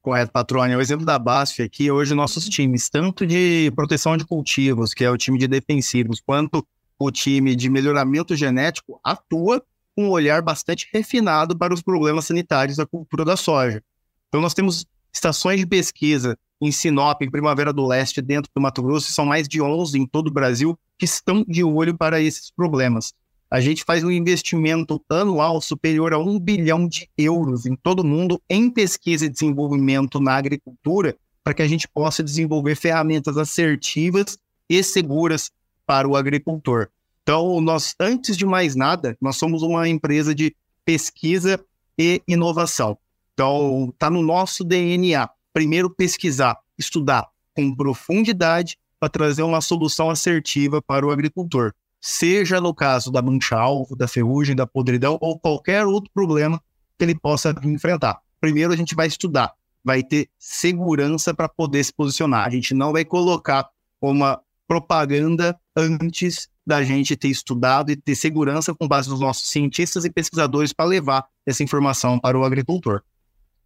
Correto, Patrônio. O exemplo da BASF aqui, hoje nossos times, tanto de proteção de cultivos, que é o time de defensivos, quanto o time de melhoramento genético atua com um olhar bastante refinado para os problemas sanitários da cultura da soja. Então, nós temos estações de pesquisa em Sinop, em Primavera do Leste, dentro do Mato Grosso, são mais de 11 em todo o Brasil, que estão de olho para esses problemas. A gente faz um investimento anual superior a um bilhão de euros em todo o mundo em pesquisa e desenvolvimento na agricultura, para que a gente possa desenvolver ferramentas assertivas e seguras para o agricultor. Então, nós, antes de mais nada, nós somos uma empresa de pesquisa e inovação. Então, está no nosso DNA. Primeiro, pesquisar, estudar com profundidade para trazer uma solução assertiva para o agricultor. Seja no caso da mancha-alvo, da ferrugem, da podridão ou qualquer outro problema que ele possa enfrentar. Primeiro, a gente vai estudar, vai ter segurança para poder se posicionar. A gente não vai colocar uma propaganda antes da gente ter estudado e ter segurança com base nos nossos cientistas e pesquisadores para levar essa informação para o agricultor.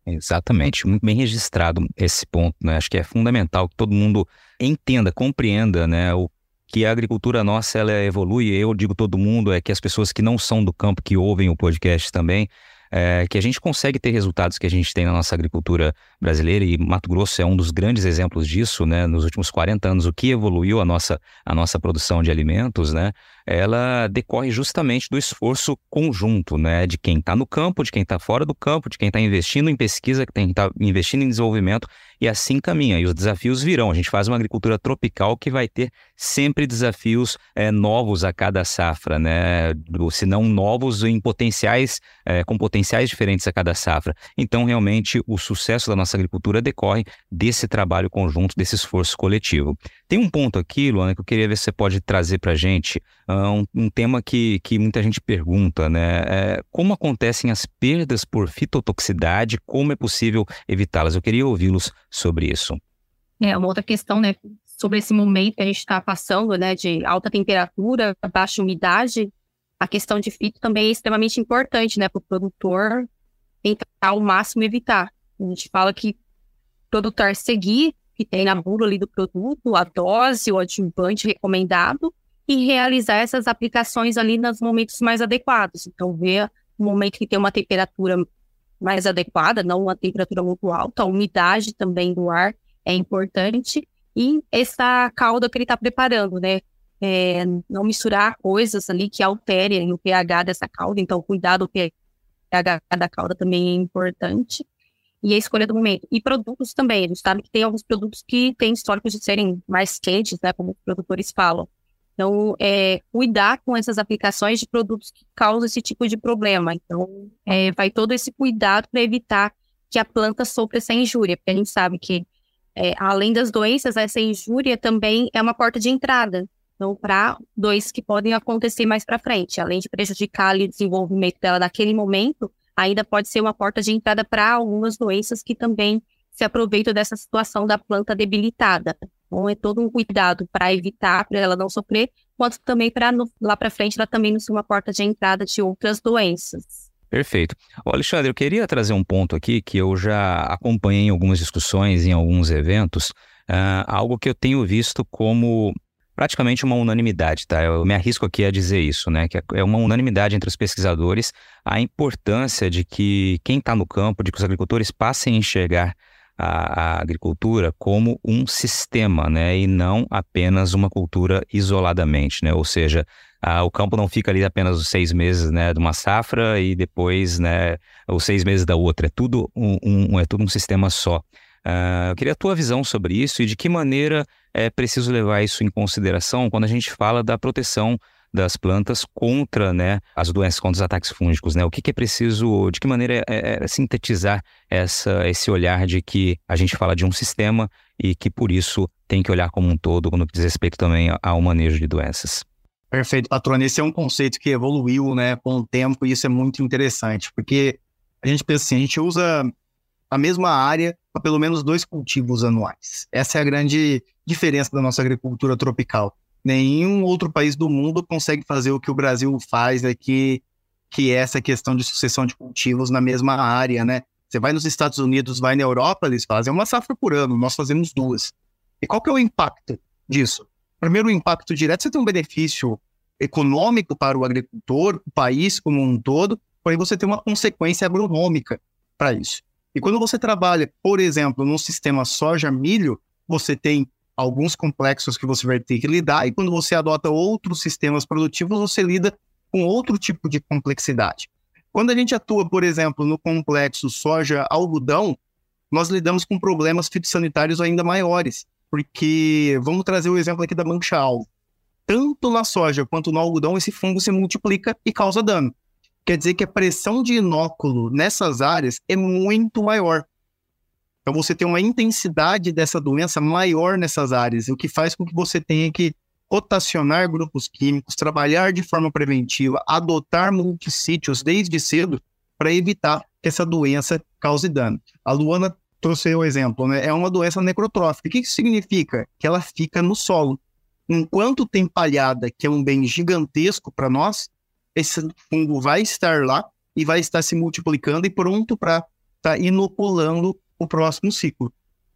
Exatamente, muito bem registrado esse ponto, né? Acho que é fundamental que todo mundo entenda, compreenda, né, o que a agricultura nossa ela evolui. Eu digo todo mundo é que as pessoas que não são do campo que ouvem o podcast também, é, que a gente consegue ter resultados que a gente tem na nossa agricultura brasileira e Mato Grosso é um dos grandes exemplos disso, né? Nos últimos 40 anos, o que evoluiu a nossa, a nossa produção de alimentos, né? Ela decorre justamente do esforço conjunto, né? De quem está no campo, de quem está fora do campo, de quem está investindo em pesquisa, de quem está investindo em desenvolvimento e assim caminha. E os desafios virão. A gente faz uma agricultura tropical que vai ter sempre desafios é, novos a cada safra, né? Se não novos em potenciais, é, com potenciais diferentes a cada safra. Então, realmente, o sucesso da nossa agricultura decorre desse trabalho conjunto, desse esforço coletivo. Tem um ponto aqui, Luana, que eu queria ver se você pode trazer para a gente, uh, um, um, tema que, que muita gente pergunta, né? É, como acontecem as perdas por fitotoxicidade, como é possível evitá-las? Eu queria ouvi-los sobre isso. É, uma outra questão, né, sobre esse momento que a gente está passando, né, de alta temperatura, baixa umidade, a questão de fito também é extremamente importante, né, para o produtor tentar ao máximo evitar. A gente fala que produtor seguir que tem na bula ali do produto, a dose, o adjuvante recomendado, e realizar essas aplicações ali nos momentos mais adequados. Então, ver o momento que tem uma temperatura mais adequada, não uma temperatura muito alta, a umidade também do ar é importante, e essa calda que ele está preparando, né? É, não misturar coisas ali que alterem o pH dessa calda, então cuidar do pH da calda também é importante e a escolha do momento. E produtos também, a gente sabe que tem alguns produtos que têm históricos de serem mais quentes, né, como os produtores falam. Então, é, cuidar com essas aplicações de produtos que causam esse tipo de problema. Então, é, vai todo esse cuidado para evitar que a planta sofra essa injúria, porque a gente sabe que, é, além das doenças, essa injúria também é uma porta de entrada. Então, para doenças que podem acontecer mais para frente, além de prejudicar ali, o desenvolvimento dela naquele momento, ainda pode ser uma porta de entrada para algumas doenças que também se aproveitam dessa situação da planta debilitada. Então, é todo um cuidado para evitar, para ela não sofrer, quanto também para lá para frente ela também não ser uma porta de entrada de outras doenças. Perfeito. Ô Alexandre, eu queria trazer um ponto aqui que eu já acompanhei em algumas discussões, em alguns eventos, uh, algo que eu tenho visto como praticamente uma unanimidade, tá? Eu me arrisco aqui a dizer isso, né? Que é uma unanimidade entre os pesquisadores a importância de que quem está no campo, de que os agricultores passem a enxergar a, a, agricultura como um sistema, né? E não apenas uma cultura isoladamente, né? Ou seja, a, o campo não fica ali apenas os seis meses, né, de uma safra e depois, né, os seis meses da outra. É tudo um, um é tudo um sistema só. Eu queria a tua visão sobre isso e de que maneira é preciso levar isso em consideração quando a gente fala da proteção das plantas contra né, as doenças, contra os ataques fúngicos. Né? O que, que é preciso, de que maneira é, é sintetizar essa, esse olhar de que a gente fala de um sistema e que por isso tem que olhar como um todo que diz respeito também ao manejo de doenças? Perfeito, patrona. Esse é um conceito que evoluiu né, com o tempo e isso é muito interessante, porque a gente pensa assim, a gente usa a mesma área para pelo menos dois cultivos anuais. Essa é a grande diferença da nossa agricultura tropical. Nenhum outro país do mundo consegue fazer o que o Brasil faz aqui, que é essa questão de sucessão de cultivos na mesma área, né? Você vai nos Estados Unidos, vai na Europa, eles fazem uma safra por ano, nós fazemos duas. E qual que é o impacto disso? Primeiro, o impacto direto, você tem um benefício econômico para o agricultor, o país como um todo, porém você tem uma consequência agronômica para isso. E quando você trabalha, por exemplo, num sistema soja-milho, você tem alguns complexos que você vai ter que lidar, e quando você adota outros sistemas produtivos, você lida com outro tipo de complexidade. Quando a gente atua, por exemplo, no complexo soja-algodão, nós lidamos com problemas fitossanitários ainda maiores, porque vamos trazer o exemplo aqui da mancha-alvo. Tanto na soja quanto no algodão, esse fungo se multiplica e causa dano. Quer dizer que a pressão de inóculo nessas áreas é muito maior. Então você tem uma intensidade dessa doença maior nessas áreas, o que faz com que você tenha que rotacionar grupos químicos, trabalhar de forma preventiva, adotar multissítios desde cedo para evitar que essa doença cause dano. A Luana trouxe o exemplo, né? É uma doença necrotrófica. O que isso significa? Que ela fica no solo. Enquanto tem palhada, que é um bem gigantesco para nós, esse fungo vai estar lá e vai estar se multiplicando e pronto para estar tá inoculando o próximo ciclo.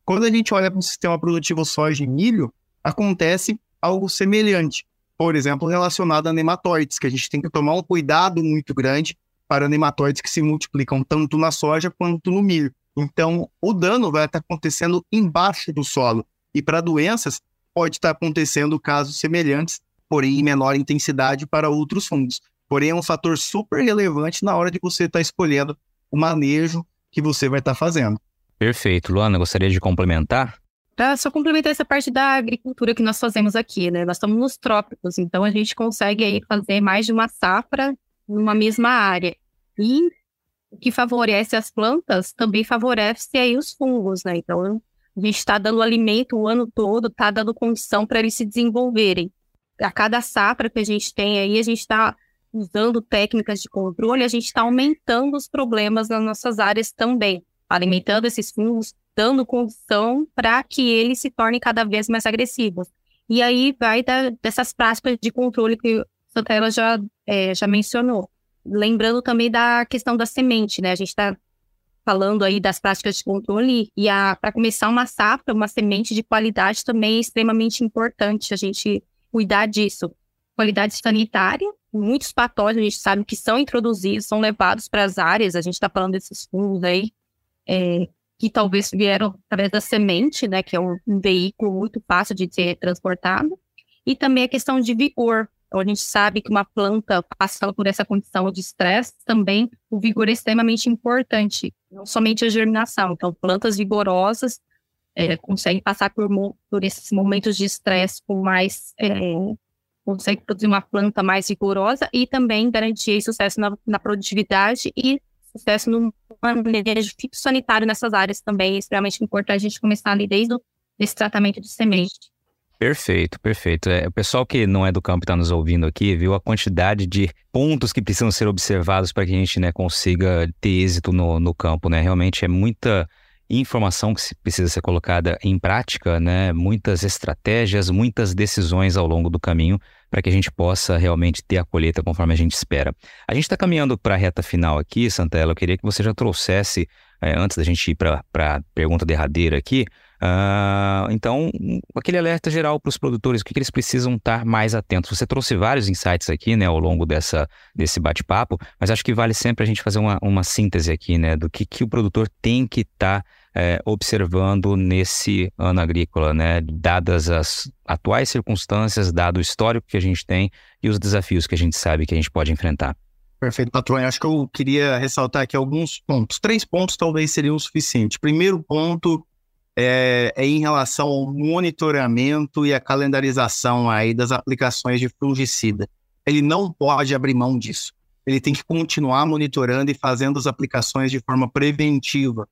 Quando a gente olha para o sistema produtivo soja e milho, acontece algo semelhante. Por exemplo, relacionado a nematóides, que a gente tem que tomar um cuidado muito grande para nematóides que se multiplicam tanto na soja quanto no milho. Então, o dano vai estar acontecendo embaixo do solo. E para doenças, pode estar acontecendo casos semelhantes, porém em menor intensidade para outros fungos. Porém, é um fator super relevante na hora de você estar escolhendo o manejo que você vai estar fazendo. Perfeito. Luana, gostaria de complementar? Para só complementar essa parte da agricultura que nós fazemos aqui, né? Nós estamos nos trópicos, então a gente consegue aí fazer mais de uma safra numa mesma área. E o que favorece as plantas também favorece aí os fungos, né? Então a gente está dando alimento o ano todo, está dando condição para eles se desenvolverem. A cada safra que a gente tem aí, a gente está usando técnicas de controle, a gente está aumentando os problemas nas nossas áreas também, alimentando esses fungos, dando condição para que eles se tornem cada vez mais agressivos. E aí vai da, dessas práticas de controle que a Santella já, é, já mencionou. Lembrando também da questão da semente, né? A gente está falando aí das práticas de controle e para começar uma safra, uma semente de qualidade também é extremamente importante a gente cuidar disso. Qualidade sanitária, muitos patógenos a gente sabe que são introduzidos, são levados para as áreas, a gente está falando desses fungos aí, é, que talvez vieram através da semente, né, que é um, um veículo muito fácil de ser transportado, e também a questão de vigor. Então, a gente sabe que uma planta passando por essa condição de estresse, também o vigor é extremamente importante, não somente a germinação. Então, plantas vigorosas é, conseguem passar por, por esses momentos de estresse com mais. É, consegue produzir uma planta mais vigorosa e também garantir sucesso na, na produtividade e sucesso no manejo fitossanitário nessas áreas também é extremamente importante a gente começar ali desde o desse tratamento de semente. Perfeito, perfeito. É, o pessoal que não é do campo está nos ouvindo aqui viu a quantidade de pontos que precisam ser observados para que a gente né, consiga ter êxito no, no campo. Né? Realmente é muita informação que precisa ser colocada em prática, né? muitas estratégias, muitas decisões ao longo do caminho para que a gente possa realmente ter a colheita conforme a gente espera. A gente está caminhando para a reta final aqui, Santella. Eu queria que você já trouxesse, é, antes da gente ir para a pergunta derradeira aqui, Uh, então, aquele alerta geral para os produtores, o que, que, eles precisam estar mais atentos. Você trouxe vários insights aqui, né, ao longo dessa, desse bate-papo, mas acho que vale sempre a gente fazer uma, uma síntese aqui, né, do que, que o produtor tem que estar tá, é, observando nesse ano agrícola, né, dadas as atuais circunstâncias, dado o histórico que a gente tem e os desafios que a gente sabe que a gente pode enfrentar. Perfeito, patrão. Acho que eu queria ressaltar aqui alguns pontos. Três pontos talvez seriam o suficiente. Primeiro ponto é, é, em relação ao monitoramento e a calendarização aí das aplicações de fungicida. Ele não pode abrir mão disso. Ele tem que continuar monitorando e fazendo as aplicações de forma preventiva.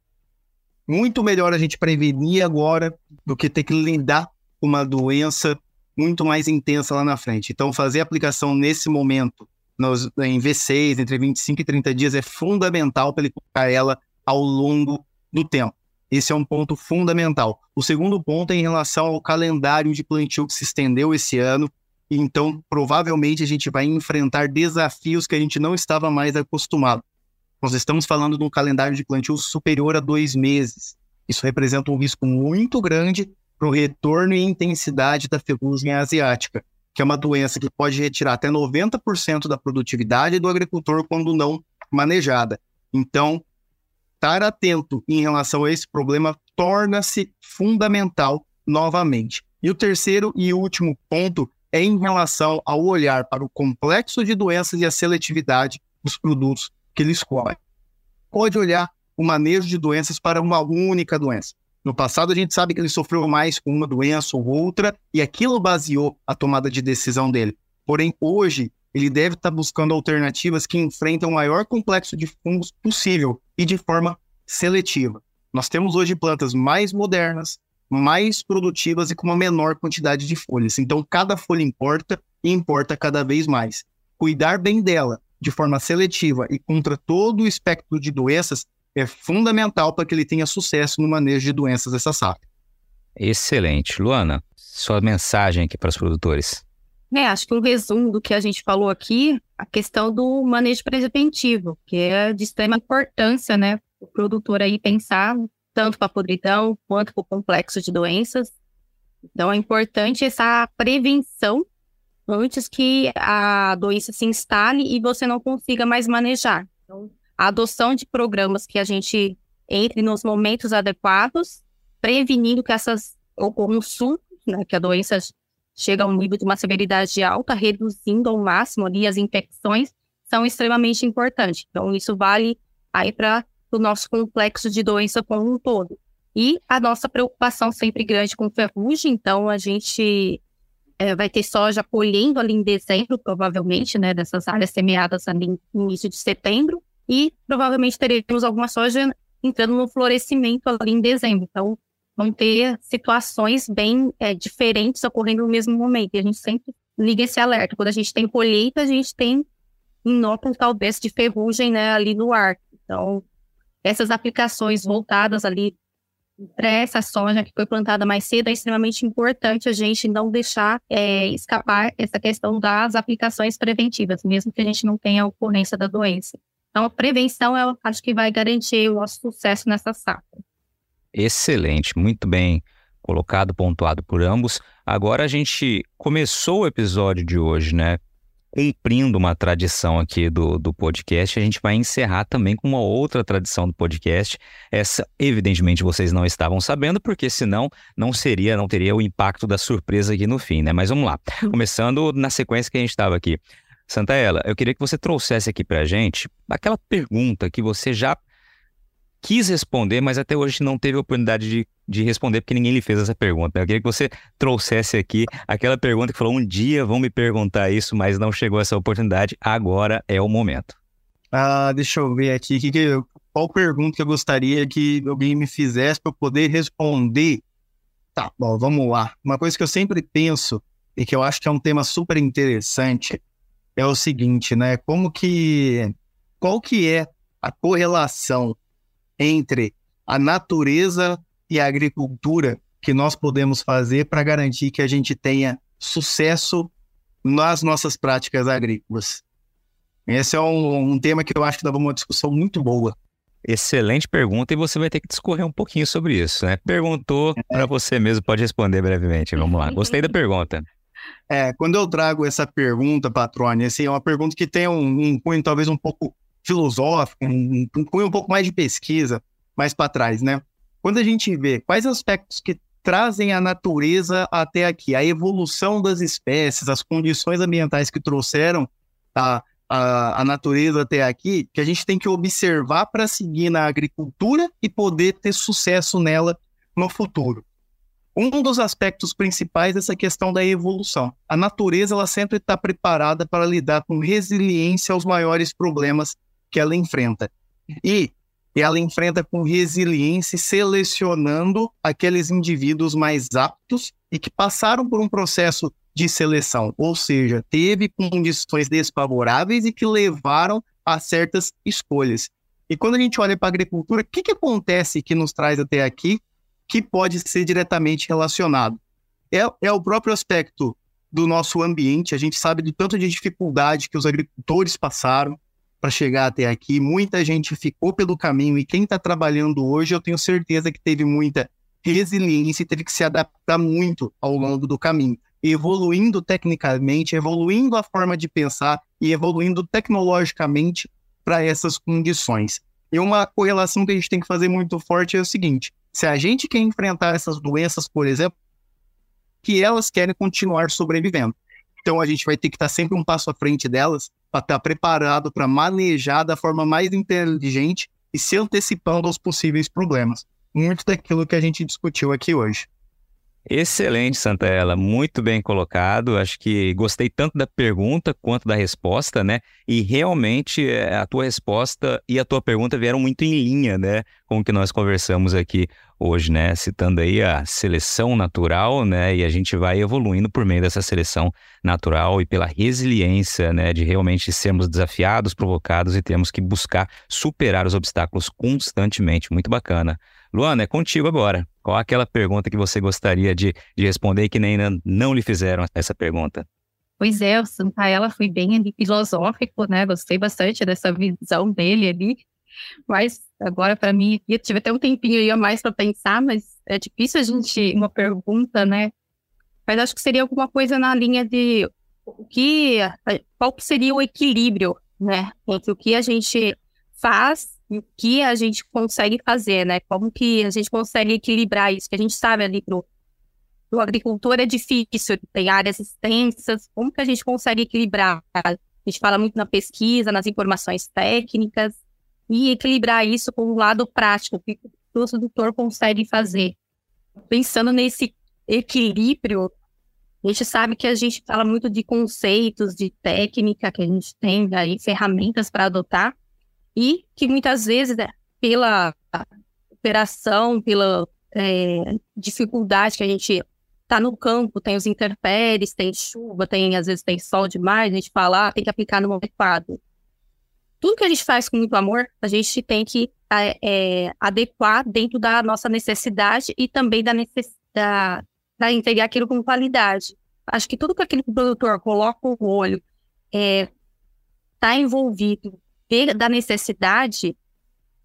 Muito melhor a gente prevenir agora do que ter que lidar com uma doença muito mais intensa lá na frente. Então, fazer a aplicação nesse momento, nos, em V6, entre 25 e 30 dias, é fundamental para ele colocar ela ao longo do tempo. Esse é um ponto fundamental. O segundo ponto é em relação ao calendário de plantio que se estendeu esse ano. Então, provavelmente, a gente vai enfrentar desafios que a gente não estava mais acostumado. Nós estamos falando de um calendário de plantio superior a dois meses. Isso representa um risco muito grande para o retorno e intensidade da ferrugem asiática, que é uma doença que pode retirar até 90% da produtividade do agricultor quando não manejada. Então, estar atento em relação a esse problema torna-se fundamental novamente. E o terceiro e último ponto é em relação ao olhar para o complexo de doenças e a seletividade dos produtos que ele escolhe. Pode olhar o manejo de doenças para uma única doença. No passado, a gente sabe que ele sofreu mais com uma doença ou outra, e aquilo baseou a tomada de decisão dele. Porém, hoje, ele deve estar buscando alternativas que enfrentam o maior complexo de fungos possível e de forma seletiva. Nós temos hoje plantas mais modernas, mais produtivas e com uma menor quantidade de folhas. Então, cada folha importa e importa cada vez mais. Cuidar bem dela de forma seletiva e contra todo o espectro de doenças é fundamental para que ele tenha sucesso no manejo de doenças dessa safra. Excelente. Luana, sua mensagem aqui para os produtores. É, acho que um resumo do que a gente falou aqui, a questão do manejo preventivo, que é de extrema importância, né? O produtor aí pensar tanto para a podridão quanto para o complexo de doenças. Então, é importante essa prevenção antes que a doença se instale e você não consiga mais manejar. Então, a adoção de programas que a gente entre nos momentos adequados, prevenindo que essas ocorram surtos, né, que a doença chega a um nível de uma severidade alta, reduzindo ao máximo ali as infecções, são extremamente importantes. Então, isso vale aí para o nosso complexo de doença como um todo. E a nossa preocupação sempre grande com ferrugem, então a gente é, vai ter soja colhendo ali em dezembro, provavelmente, né, dessas áreas semeadas ali no início de setembro, e provavelmente teremos alguma soja entrando no florescimento ali em dezembro. Então, vão ter situações bem é, diferentes ocorrendo no mesmo momento. E a gente sempre liga esse alerta. Quando a gente tem colheita, a gente tem inóculo talvez de ferrugem né, ali no ar. Então, essas aplicações voltadas ali para essa soja que foi plantada mais cedo, é extremamente importante a gente não deixar é, escapar essa questão das aplicações preventivas, mesmo que a gente não tenha a ocorrência da doença. Então, a prevenção, eu acho que vai garantir o nosso sucesso nessa safra. Excelente, muito bem colocado, pontuado por ambos. Agora a gente começou o episódio de hoje, né? Cumprindo uma tradição aqui do, do podcast, a gente vai encerrar também com uma outra tradição do podcast. Essa, evidentemente, vocês não estavam sabendo, porque senão não seria, não teria o impacto da surpresa aqui no fim, né? Mas vamos lá. Começando na sequência que a gente estava aqui. Santaella, eu queria que você trouxesse aqui para a gente aquela pergunta que você já quis responder, mas até hoje não teve a oportunidade de, de responder porque ninguém lhe fez essa pergunta. Eu queria que você trouxesse aqui aquela pergunta que falou: um dia vão me perguntar isso, mas não chegou essa oportunidade. Agora é o momento. Ah, deixa eu ver aqui. Que, que, qual pergunta que eu gostaria que alguém me fizesse para eu poder responder? Tá, bom, vamos lá. Uma coisa que eu sempre penso e que eu acho que é um tema super interessante é o seguinte, né? Como que qual que é a correlação entre a natureza e a agricultura que nós podemos fazer para garantir que a gente tenha sucesso nas nossas práticas agrícolas? Esse é um, um tema que eu acho que dá uma discussão muito boa. Excelente pergunta e você vai ter que discorrer um pouquinho sobre isso, né? Perguntou é. para você mesmo, pode responder brevemente. Vamos lá. Gostei da pergunta. É, quando eu trago essa pergunta, Patrone, assim, é uma pergunta que tem um, um cunho talvez um pouco filosófico, um, um cunho um pouco mais de pesquisa, mais para trás, né? Quando a gente vê quais aspectos que trazem a natureza até aqui, a evolução das espécies, as condições ambientais que trouxeram a, a, a natureza até aqui, que a gente tem que observar para seguir na agricultura e poder ter sucesso nela no futuro. Um dos aspectos principais é essa questão da evolução. A natureza ela sempre está preparada para lidar com resiliência aos maiores problemas que ela enfrenta. E ela enfrenta com resiliência, selecionando aqueles indivíduos mais aptos e que passaram por um processo de seleção, ou seja, teve condições desfavoráveis e que levaram a certas escolhas. E quando a gente olha para a agricultura, o que, que acontece que nos traz até aqui que pode ser diretamente relacionado? É, é o próprio aspecto do nosso ambiente, a gente sabe do tanto de dificuldade que os agricultores passaram para chegar até aqui, muita gente ficou pelo caminho e quem está trabalhando hoje, eu tenho certeza que teve muita resiliência e teve que se adaptar muito ao longo do caminho evoluindo tecnicamente, evoluindo a forma de pensar e evoluindo tecnologicamente para essas condições. E uma correlação que a gente tem que fazer muito forte é o seguinte: se a gente quer enfrentar essas doenças, por exemplo, que elas querem continuar sobrevivendo. Então a gente vai ter que estar sempre um passo à frente delas para estar preparado para manejar da forma mais inteligente e se antecipando aos possíveis problemas. Muito daquilo que a gente discutiu aqui hoje. Excelente, Santella, muito bem colocado. Acho que gostei tanto da pergunta quanto da resposta, né? E realmente eh, a tua resposta e a tua pergunta vieram muito em linha, né, com o que nós conversamos aqui hoje, né? Citando aí a seleção natural, né? E a gente vai evoluindo por meio dessa seleção natural e pela resiliência, né? De realmente sermos desafiados, provocados e temos que buscar superar os obstáculos constantemente. Muito bacana. Luana, é contigo agora. Qual é aquela pergunta que você gostaria de, de responder e que nem não lhe fizeram essa pergunta? Pois é, o Santaella foi bem ali, filosófico, né? Gostei bastante dessa visão dele ali. Mas agora, para mim, eu tive até um tempinho aí a mais para pensar, mas é difícil a gente, uma pergunta, né? Mas acho que seria alguma coisa na linha de o que, qual que seria o equilíbrio, né? Entre o que a gente faz o que a gente consegue fazer, né? Como que a gente consegue equilibrar isso? Que a gente sabe ali pro, pro agricultor é difícil, tem áreas extensas, como que a gente consegue equilibrar? A gente fala muito na pesquisa, nas informações técnicas, e equilibrar isso com o lado prático, o que o produtor consegue fazer. Pensando nesse equilíbrio, a gente sabe que a gente fala muito de conceitos, de técnica, que a gente tem aí ferramentas para adotar, e que muitas vezes, né, pela operação, pela é, dificuldade que a gente está no campo, tem os intempéries, tem chuva, tem às vezes tem sol demais, a gente fala, ah, tem que aplicar no adequado. Tudo que a gente faz com muito amor, a gente tem que é, adequar dentro da nossa necessidade e também da necessidade para entregar aquilo com qualidade. Acho que tudo que aquele produtor coloca o olho está é, envolvido da necessidade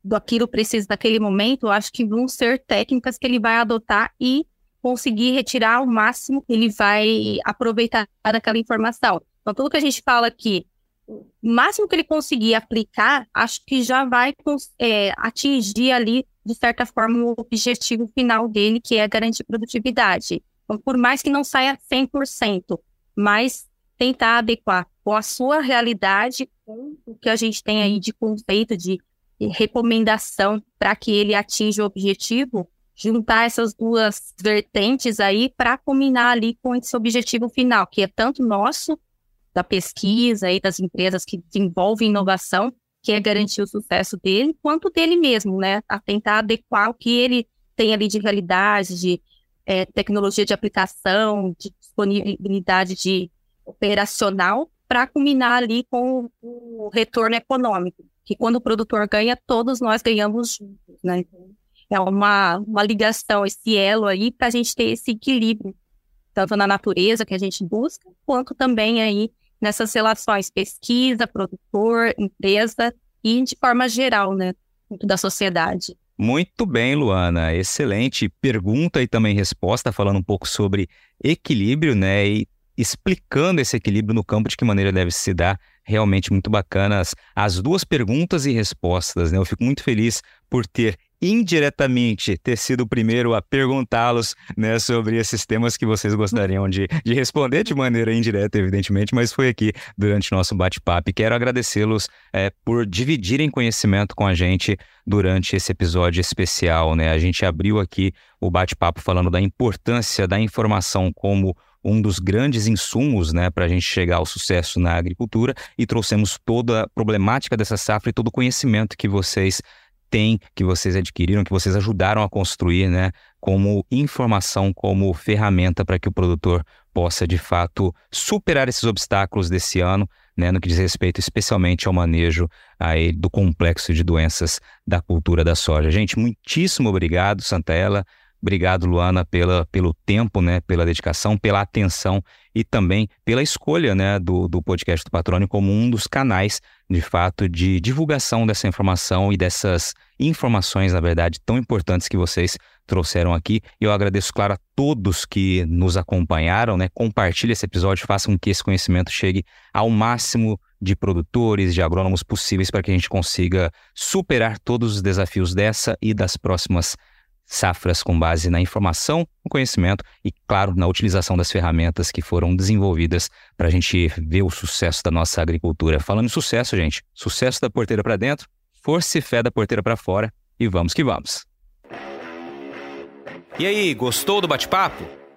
do aquilo precisa daquele momento, eu acho que vão ser técnicas que ele vai adotar e conseguir retirar o máximo que ele vai aproveitar daquela informação. Então, tudo que a gente fala aqui, o máximo que ele conseguir aplicar, acho que já vai é, atingir ali, de certa forma, o objetivo final dele, que é garantir produtividade. Então, por mais que não saia 100%, mas tentar adequar com a sua realidade, com o que a gente tem aí de conceito, de recomendação para que ele atinja o objetivo, juntar essas duas vertentes aí para combinar ali com esse objetivo final, que é tanto nosso, da pesquisa e das empresas que desenvolvem inovação, que é garantir o sucesso dele, quanto dele mesmo, né? A tentar adequar o que ele tem ali de realidade, de é, tecnologia de aplicação, de disponibilidade de operacional para culminar ali com o retorno econômico, que quando o produtor ganha, todos nós ganhamos juntos, né? Então, é uma, uma ligação, esse elo aí, para a gente ter esse equilíbrio, tanto na natureza que a gente busca, quanto também aí nessas relações pesquisa, produtor, empresa e de forma geral, né, da sociedade. Muito bem, Luana. Excelente pergunta e também resposta, falando um pouco sobre equilíbrio, né? E explicando esse equilíbrio no campo de que maneira deve se dar. Realmente muito bacanas as duas perguntas e respostas, né? Eu fico muito feliz por ter indiretamente ter sido o primeiro a perguntá-los né, sobre esses temas que vocês gostariam de, de responder de maneira indireta, evidentemente, mas foi aqui durante o nosso bate-papo. Quero agradecê-los é, por dividirem conhecimento com a gente durante esse episódio especial. Né? A gente abriu aqui o bate-papo falando da importância da informação como um dos grandes insumos né, para a gente chegar ao sucesso na agricultura e trouxemos toda a problemática dessa safra e todo o conhecimento que vocês têm, que vocês adquiriram, que vocês ajudaram a construir, né, como informação, como ferramenta para que o produtor possa de fato superar esses obstáculos desse ano, né, no que diz respeito especialmente ao manejo aí, do complexo de doenças da cultura da soja. Gente, muitíssimo obrigado, Santaella. Obrigado, Luana, pela, pelo tempo, né, pela dedicação, pela atenção e também pela escolha né, do, do podcast do Patrônio como um dos canais, de fato, de divulgação dessa informação e dessas informações, na verdade, tão importantes que vocês trouxeram aqui. Eu agradeço, claro, a todos que nos acompanharam, né? Compartilhe esse episódio, façam com que esse conhecimento chegue ao máximo de produtores, de agrônomos possíveis para que a gente consiga superar todos os desafios dessa e das próximas safras com base na informação, no conhecimento e, claro, na utilização das ferramentas que foram desenvolvidas para a gente ver o sucesso da nossa agricultura. Falando em sucesso, gente, sucesso da porteira para dentro, força e fé da porteira para fora e vamos que vamos. E aí, gostou do bate-papo?